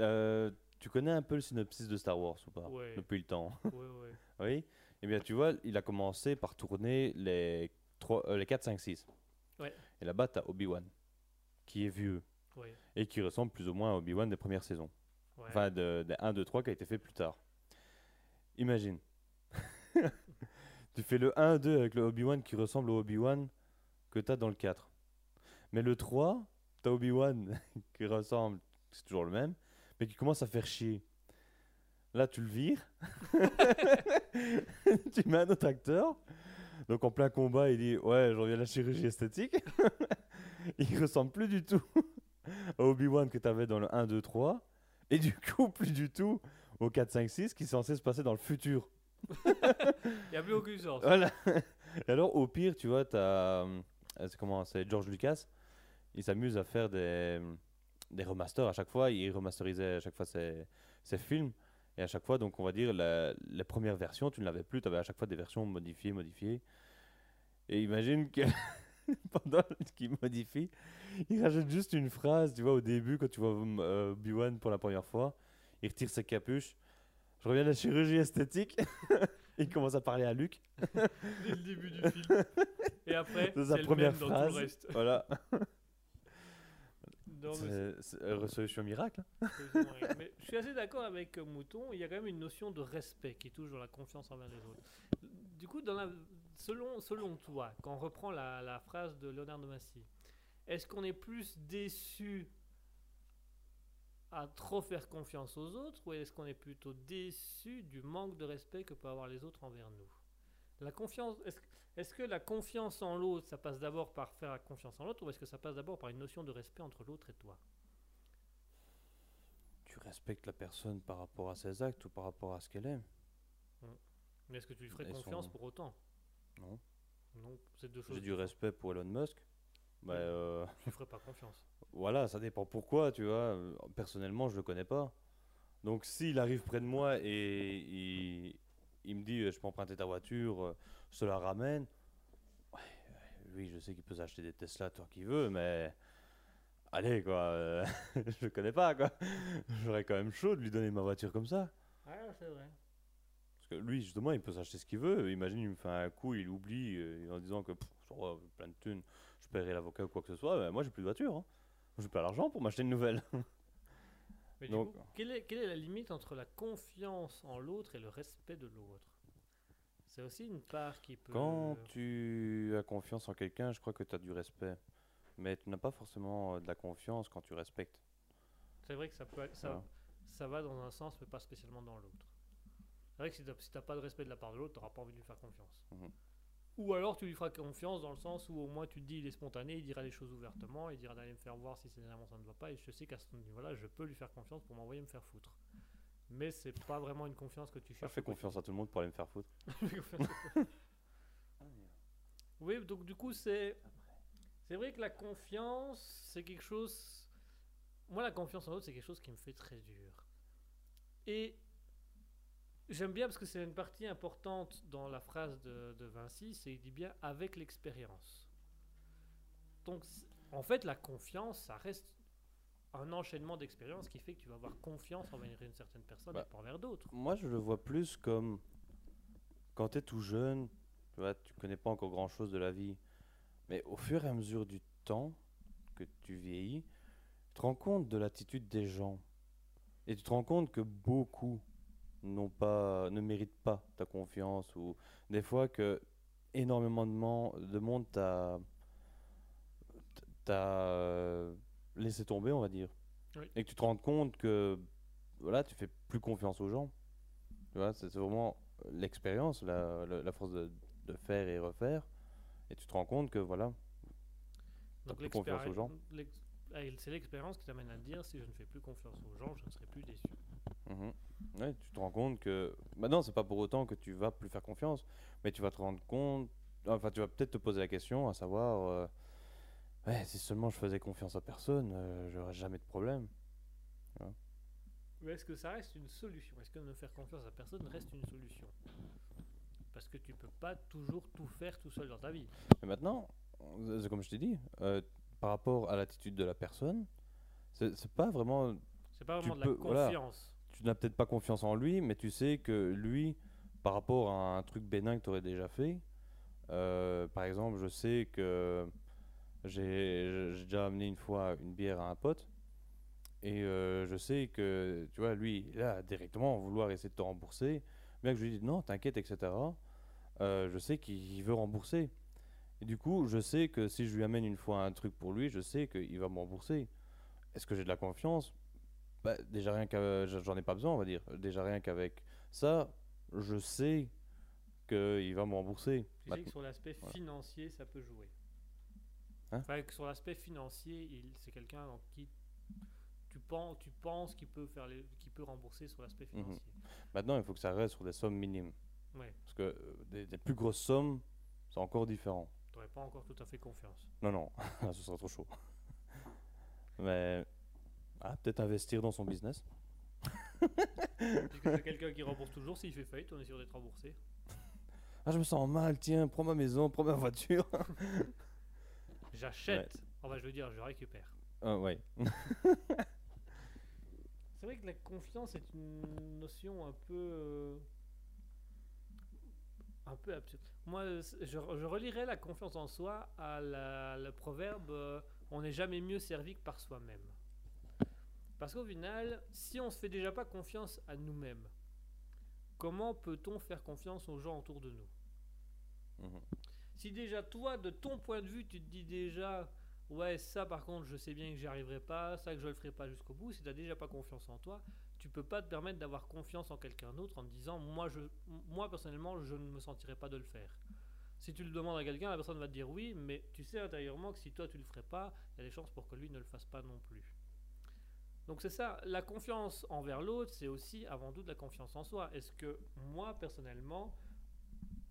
Euh, tu connais un peu le synopsis de Star Wars ou pas? Ouais. Depuis le temps. Ouais, ouais. Oui? Eh bien, tu vois, il a commencé par tourner les, trois, euh, les 4, 5, 6. Ouais. Et là-bas, tu as Obi-Wan, qui est vieux ouais, et qui ressemble plus ou moins à Obi-Wan des premières saisons. ouais. Enfin, de, de 1, 2, 3 qui a été fait plus tard. Imagine. [laughs] tu fais le 1, 2 avec le Obi-Wan qui ressemble au Obi-Wan que tu as dans le 4. Mais le 3, tu as Obi-Wan [laughs] qui ressemble, c'est toujours le même, mais qui commence à faire chier. Là, tu le vires. [laughs] tu mets un autre acteur. Donc, en plein combat, il dit Ouais, je reviens à la chirurgie esthétique. [laughs] il ressemble plus du tout à Obi-Wan que tu avais dans le 1, 2, 3. Et du coup, plus du tout au 4, 5, 6 qui est censé se passer dans le futur. [laughs] Il n'y a plus aucun sens. Voilà. Et alors, au pire, tu vois, t'as. euh, comment C'est George Lucas. Il s'amuse à faire des, des remasters à chaque fois. Il remasterisait à chaque fois ses, ses films. Et à chaque fois, donc, on va dire, la, les premières versions, tu ne l'avais plus. Tu avais à chaque fois des versions modifiées, modifiées. Et imagine que [laughs] pendant qu'il modifie, il rajoute juste une phrase, tu vois, au début, quand tu vois euh, Obi-Wan pour la première fois. Il retire sa capuche. Je reviens de la chirurgie esthétique. [laughs] il commence à parler à Luc. Dès le début du film. [laughs] Et après, C'est sa première même dans tout phrase. le reste. Voilà. C'est résolution miracle. hein. mais je suis assez d'accord avec euh, Mouton. Il y a quand même une notion de respect qui touche dans la confiance envers les autres. Du coup, dans la, selon, selon toi, quand on reprend la, la phrase de Léonard de Massy, est-ce qu'on est plus déçu à trop faire confiance aux autres ou est-ce qu'on est plutôt déçu du manque de respect que peuvent avoir les autres envers nous? La confiance, est-ce, que la confiance en l'autre, ça passe d'abord par faire confiance en l'autre ou est-ce que ça passe d'abord par une notion de respect entre l'autre et toi? Tu respectes la personne par rapport à ses actes ou par rapport à ce qu'elle est. Mais est-ce que tu lui ferais confiance pour autant? Non. Non, c'est deux choses. J'ai du respect pour Elon Musk. Bah, euh, lui ferais pas confiance. [laughs] voilà, ça dépend pourquoi, tu vois. Personnellement, je le connais pas. Donc, s'il arrive près de moi et il, il me dit euh, Je peux emprunter ta voiture, euh, je te la ramène. Ouais, ouais, oui, je sais qu'il peut s'acheter des Tesla tant qu'il veut, mais. Allez, quoi. euh, [laughs] je le connais pas, quoi. J'aurais quand même chaud de lui donner ma voiture comme ça. Ah, c'est vrai. Parce que lui, justement, il peut s'acheter ce qu'il veut. Imagine, il me fait un coup, il oublie euh, en disant que pff, plein de thunes, je paierai l'avocat ou quoi que ce soit. Moi, j'ai plus de voiture. Hein. J'ai pas l'argent pour m'acheter une nouvelle. [laughs] Mais Donc- du coup, quelle est, quelle est la limite entre la confiance en l'autre et le respect de l'autre? C'est aussi une part qui peut. Quand tu as confiance en quelqu'un, je crois que tu as du respect. Mais tu n'as pas forcément euh, de la confiance quand tu respectes. C'est vrai que ça, peut, ça, Voilà. ça va dans un sens, mais pas spécialement dans l'autre. C'est vrai que si si t'as pas de respect de la part de l'autre, t'auras pas envie de lui faire confiance. Mhm. Ou alors tu lui feras confiance dans le sens où au moins tu te dis il est spontané, il dira les choses ouvertement, il dira d'aller me faire voir si sincèrement ça ne va pas, et je sais qu'à ce niveau-là, je peux lui faire confiance pour m'envoyer me faire foutre. Mais c'est pas vraiment une confiance que tu Je cherches. fais au confiance à tout le monde pour aller me faire foutre. [laughs] oui, donc du coup c'est c'est vrai que la confiance c'est quelque chose. Moi la confiance en l'autre c'est quelque chose qui me fait très dur. Et j'aime bien parce que c'est une partie importante dans la phrase de, de Vinci, c'est il dit bien avec l'expérience. Donc en fait la confiance ça reste un enchaînement d'expériences qui fait que tu vas avoir confiance envers une certaine personne Bah, et pas envers d'autres. Moi, je le vois plus comme quand tu es tout jeune, tu vois, tu connais pas encore grand chose de la vie. Mais au fur et à mesure du temps que tu vieillis, tu te rends compte de l'attitude des gens. Et tu te rends compte que beaucoup pas, ne méritent pas ta confiance. Ou des fois que énormément de, monde t'a t'a, euh, laissé tomber, on va dire. Oui. Et que tu te rends compte que voilà, tu fais plus confiance aux gens. Tu vois, c'est vraiment l'expérience, la, la, la force de, de faire et refaire. Et tu te rends compte que voilà, Donc plus confiance aux gens. ah, C'est l'expérience qui t'amène à te dire si je ne fais plus confiance aux gens, je ne serai plus déçu. Mhm. Ouais, tu te rends compte que maintenant c'est pas pour autant que tu vas plus faire confiance, mais tu vas te rendre compte enfin, tu vas peut-être te poser la question à savoir, euh, ouais, si seulement je faisais confiance à personne, euh, j'aurais jamais de problème. Mais est-ce que ça reste une solution? Est-ce que ne faire confiance à personne reste une solution? Parce que tu peux pas toujours tout faire tout seul dans ta vie. Mais maintenant, c'est comme je t'ai dit, euh, par rapport à l'attitude de la personne, c'est pas vraiment C'est pas Tu vraiment de peux- la voilà. Tu n'as peut-être pas confiance en lui, mais tu sais que lui, par rapport à un truc bénin que tu aurais déjà fait, euh, par exemple, je sais que j'ai déjà amené une fois une bière à un pote, et euh, je sais que, tu vois, lui, là, directement, vouloir essayer de te rembourser, bien que je lui dise non, t'inquiète, etc., euh, je sais qu'il veut rembourser. Du coup, je sais que si je lui amène une fois un truc pour lui, je sais qu'il va me rembourser. Est-ce que j'ai de la confiance? Bah, déjà rien qu'à j'en ai pas besoin on va dire déjà rien qu'avec ça je sais qu'il va me rembourser Tu Bah, sais que sur l'aspect voilà. financier, ça peut jouer. Hein Enfin, que sur l'aspect financier, il, c'est quelqu'un en qui tu penses, tu penses qu'il peut faire qu'il peut rembourser sur l'aspect Mhm. financier. maintenant il faut que ça reste sur des sommes minimes Ouais. parce que euh, des, des plus grosses sommes c'est encore différent T'aurais pas encore tout à fait confiance. non non [laughs] ce sera trop chaud [laughs] mais ah, peut-être investir dans son business c'est quelqu'un qui rembourse toujours. S'il fait faillite, on est sûr d'être remboursé. ah je me sens mal tiens prends ma maison prends ma voiture [laughs] J'achète. Enfin, je veux dire, je récupère. Ah, ouais [laughs] C'est vrai que la confiance est une notion un peu. euh, un peu absurde. Moi, je, je relirais la confiance en soi à la- le proverbe euh, on n'est jamais mieux servi que par soi-même. Parce qu'au final, si on se fait déjà pas confiance à nous-mêmes, comment peut-on faire confiance aux gens autour de nous? Mhm. Si déjà toi, de ton point de vue, tu te dis déjà, ouais, ça par contre, je sais bien que j'y arriverai pas, ça que je le ferai pas jusqu'au bout, si tu n'as déjà pas confiance en toi, tu peux pas te permettre d'avoir confiance en quelqu'un d'autre en te disant, moi, je, moi personnellement, je ne me sentirai pas de le faire. Si tu le demandes à quelqu'un, la personne va te dire oui, mais tu sais intérieurement que si toi tu le ferais pas, il y a des chances pour que lui ne le fasse pas non plus. Donc c'est ça, la confiance envers l'autre, c'est aussi avant tout de la confiance en soi. Est-ce que moi personnellement,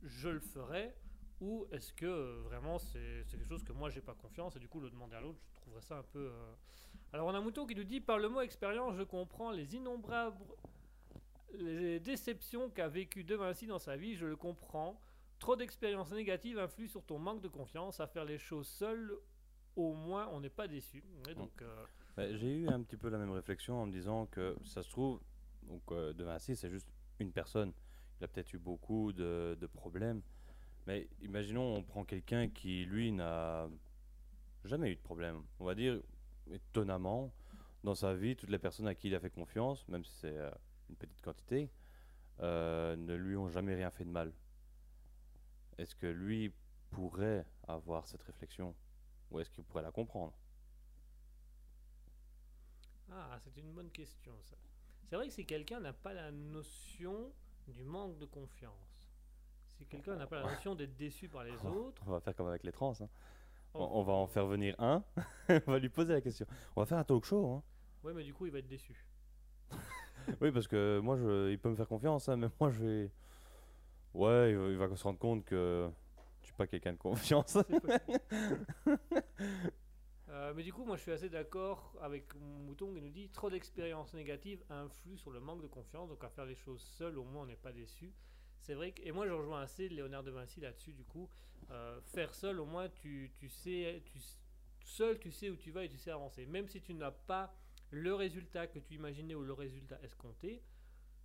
je le ferais ou est-ce que euh, vraiment c'est quelque chose que moi j'ai pas confiance et du coup le demander à l'autre, je trouverais ça un peu. euh, Alors on a mouton qui nous dit par le mot expérience, je comprends les innombrables les déceptions qu'a vécu De Vinci dans sa vie, je le comprends. Trop d'expériences négatives influent sur ton manque de confiance. À faire les choses seul, au moins on n'est pas déçu. Et donc, euh, Bah, J'ai eu un petit peu la même réflexion en me disant que ça se trouve, donc euh, de Vinci, c'est juste une personne. Il a peut-être eu beaucoup de, de problèmes. Mais imaginons, on prend quelqu'un qui, lui, n'a jamais eu de problème. On va dire, étonnamment, dans sa vie, toutes les personnes à qui il a fait confiance, même si c'est euh, une petite quantité, euh, ne lui ont jamais rien fait de mal. Est-ce que lui pourrait avoir cette réflexion? Ou est-ce qu'il pourrait la comprendre? Ah, c'est une bonne question ça. C'est vrai que si quelqu'un n'a pas la notion du manque de confiance, si quelqu'un n'a pas la notion d'être déçu par les autres, On va faire comme avec les trans. hein. On, Oh. on va en faire venir un. [laughs] on va lui poser la question. On va faire un talk show. hein. ouais, mais du coup il va être déçu. [laughs] Oui, parce que moi, je, il peut me faire confiance, hein, mais moi, je vais. Ouais, il va, il va se rendre compte que je suis pas quelqu'un de confiance. [laughs] Euh, mais du coup, moi je suis assez d'accord avec Mouton qui nous dit trop d'expériences négatives influent sur le manque de confiance, donc à faire les choses seul, au moins on n'est pas déçu. C'est vrai que, et moi je rejoins assez Léonard de Vinci là-dessus, du coup, Euh, faire seul, au moins tu, sais, tu, seul tu sais où tu vas et tu sais avancer. Même si tu n'as pas le résultat que tu imaginais ou le résultat escompté,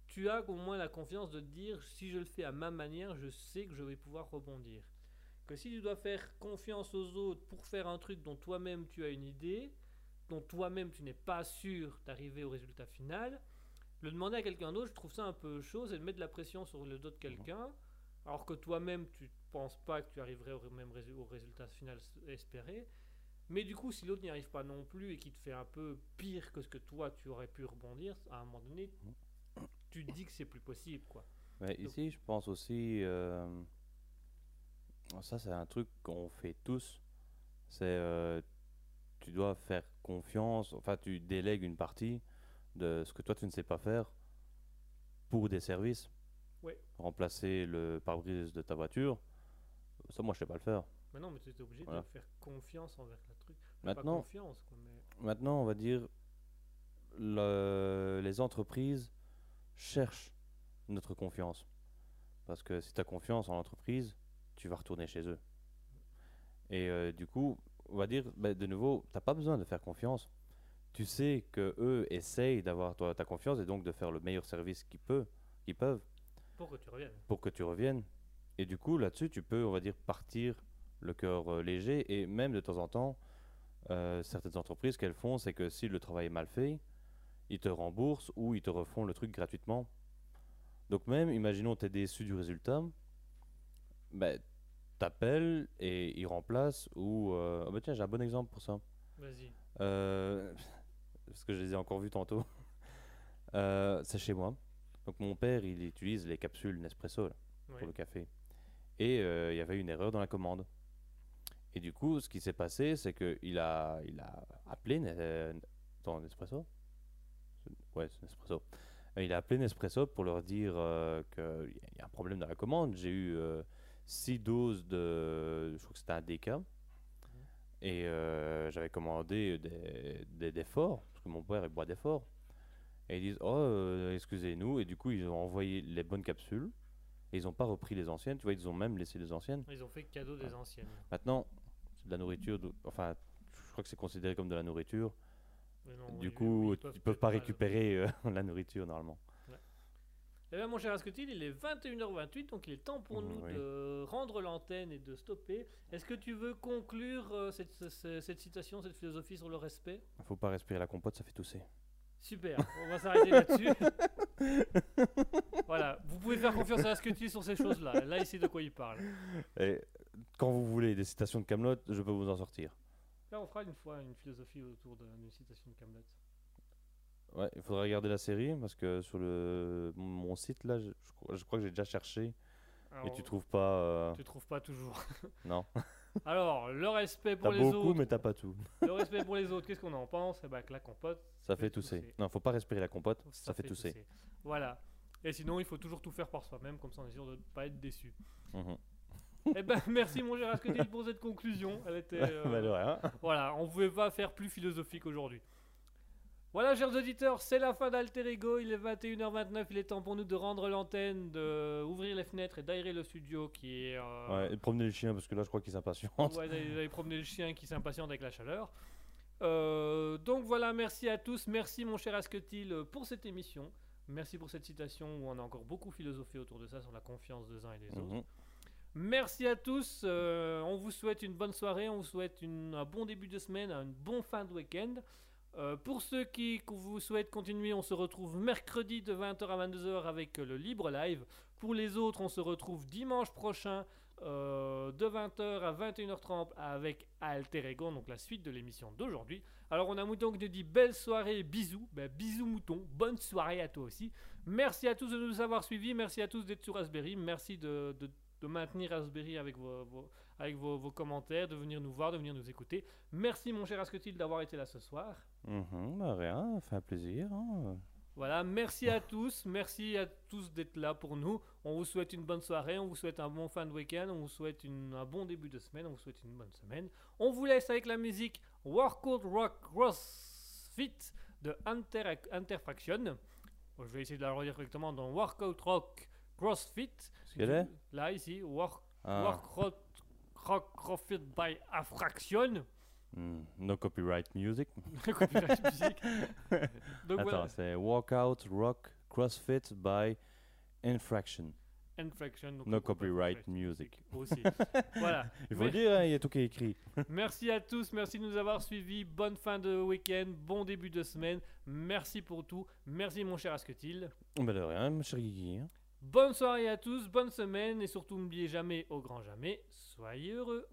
tu as au moins la confiance de te dire si je le fais à ma manière, je sais que je vais pouvoir rebondir que si tu dois faire confiance aux autres pour faire un truc dont toi-même tu as une idée, dont toi-même tu n'es pas sûr d'arriver au résultat final, le demander à quelqu'un d'autre, je trouve ça un peu chaud, c'est de mettre de la pression sur le dos de quelqu'un, alors que toi-même tu ne penses pas que tu arriverais au même au résultat final espéré. Mais du coup, si l'autre n'y arrive pas non plus et qu'il te fait un peu pire que ce que toi tu aurais pu rebondir, à un moment donné, tu te dis que c'est plus possible, quoi. Mais ici, je pense aussi. euh, Ça, c'est un truc qu'on fait tous. C'est. euh, Tu dois faire confiance. Enfin, tu délègues une partie de ce que toi, tu ne sais pas faire pour des services. Ouais. Remplacer le pare-brise de ta voiture. Ça, moi, je sais pas le faire. Mais non, mais tu es obligé Voilà. de faire confiance envers le truc. Pas Maintenant, confiance, quoi, mais... maintenant, on va dire, le- les entreprises cherchent notre confiance. Parce que si tu as confiance en l'entreprise, tu vas retourner chez eux. Et euh, du coup, on va dire, ben, de nouveau, tu n'as pas besoin de faire confiance. Tu sais que eux essayent d'avoir ta confiance et donc de faire le meilleur service qu'ils peuvent, qu'ils peuvent Pour que tu reviennes. pour que tu reviennes. Et du coup, là-dessus, tu peux, on va dire, partir le cœur euh, léger. Et même de temps en temps, euh, certaines entreprises, ce qu'elles font, c'est que si le travail est mal fait, ils te remboursent ou ils te refont le truc gratuitement. Donc même, imaginons tu es déçu du résultat, ben, t'appelles et ils remplacent. Ou, euh, ah bah tiens, j'ai un bon exemple pour ça. Vas-y. Euh, parce que je les ai encore vus tantôt. [laughs] Euh, c'est chez moi. Donc mon père, il utilise les capsules Nespresso là, pour le café. Et euh, il y avait une erreur dans la commande. Et du coup, ce qui s'est passé, c'est qu'il a, il a appelé attends, Nespresso? Ouais, c'est Nespresso. Il a appelé Nespresso pour leur dire qu'il y a un problème dans la commande. J'ai eu 6 doses de. Je crois que c'était un DK. Et euh, j'avais commandé des, des, des forts, parce que mon père il boit des forts. Et ils disent Oh, euh, excusez-nous. Et du coup, ils ont envoyé les bonnes capsules. Et ils n'ont pas repris les anciennes. Tu vois, ils ont même laissé les anciennes. Ils ont fait cadeau des anciennes. Maintenant, c'est de la nourriture. de- Enfin, je crois que c'est considéré comme de la nourriture. Non, du coup, ils peuvent peut-être pas récupérer euh, [laughs] la nourriture normalement. Eh bien, mon cher Asketil, il est 21h28, donc il est temps pour nous oui. de rendre l'antenne et de stopper. Est-ce que tu veux conclure euh, cette, ce- cette citation, cette philosophie sur le respect? Il faut pas respirer la compote, ça fait tousser. Super, on va s'arrêter là-dessus. voilà, vous pouvez faire confiance à Asketil sur ces choses-là. Là, il sait de quoi il parle. Et quand vous voulez des citations de Camelot, je peux vous en sortir. Là, on fera une fois une philosophie autour d'une citation de Camelot. Ouais, il faudra regarder la série parce que sur le mon site là, je, je crois- que j'ai déjà cherché et tu trouves pas. euh, Tu trouves pas toujours. [laughs] Non. [laughs] Alors, le respect pour les beaucoup, autres. mais t'as pas tout. [laughs] Le respect pour les autres, qu'est-ce qu'on en pense? Eh ben, que la compote, Ça fait fait tousser. tousser. Non, faut pas respirer la compote, ça, fait tousser. Voilà. Et sinon, il faut toujours tout faire par soi-même, comme ça on est sûr de ne pas être déçu. Mhm. eh ben, merci mon Asketil pour cette conclusion. Elle était. euh, Bah, rien. voilà, on pouvait pas faire plus philosophique aujourd'hui. Voilà, chers auditeurs, c'est la fin d'Alter Ego. Il est 21h29. Il est temps pour nous de rendre l'antenne, de ouvrir les fenêtres et d'aérer le studio qui est. euh, Ouais, et de promener le chien parce que là, je crois qu'il s'impatiente. Ouais, d'aller promener le chien qui s'impatiente avec la chaleur. Euh, donc voilà, merci à tous. Merci mon cher Asketil pour cette émission. Merci pour cette citation où on a encore beaucoup philosophé autour de ça, sur la confiance des uns et des autres. Mhm. Merci à tous. euh, on vous souhaite une bonne soirée. On vous souhaite une- un bon début de semaine, un bon fin de week-end. Euh, pour ceux qui vous souhaitent continuer, on se retrouve mercredi de 20h à 22h avec le Libre Live. Pour les autres, on se retrouve dimanche prochain euh, de 20h à 21h30 avec Alter Ego, donc la suite de l'émission d'aujourd'hui. Alors on a Mouton qui nous dit belle soirée, bisous. Ben, bisous Mouton, bonne soirée à toi aussi. Merci à tous de nous avoir suivis, merci à tous d'être sur Raspberry, merci de maintenir Raspberry avec, vos, vos- avec vos, vos commentaires, de venir nous voir, de venir nous écouter. Merci mon cher Asketil d'avoir été là ce soir. Mhm, bah rien, ça fait un plaisir. hein. Voilà, merci à tous, merci à tous d'être là pour nous. On vous souhaite une bonne soirée, on vous souhaite un bon fin de week-end, on vous souhaite une- un bon début de semaine, on vous souhaite une bonne semaine. On vous laisse avec la musique Workout Rock CrossFit de Inter Interfraction. Je vais essayer de la redire correctement dans Workout Rock CrossFit. Là, ici, Work, Ah, Workout Rock CrossFit by Affraction. hmm, No copyright music. [laughs] Copyright music. Donc Attends, voilà. c'est Walkout Rock CrossFit by Infraction. Infraction. donc No copyright copyright music. Aussi. voilà. [laughs] Il faut dire, hein, il y a tout qui est écrit. [laughs] Merci à tous, merci de nous avoir suivis. Bonne fin de week-end, bon début de semaine. Merci pour tout. Merci mon cher Asketil. Bah de rien, mon cher Guigui. hein. Bonne soirée à tous, bonne semaine et surtout n'oubliez jamais, au grand jamais, soyez heureux.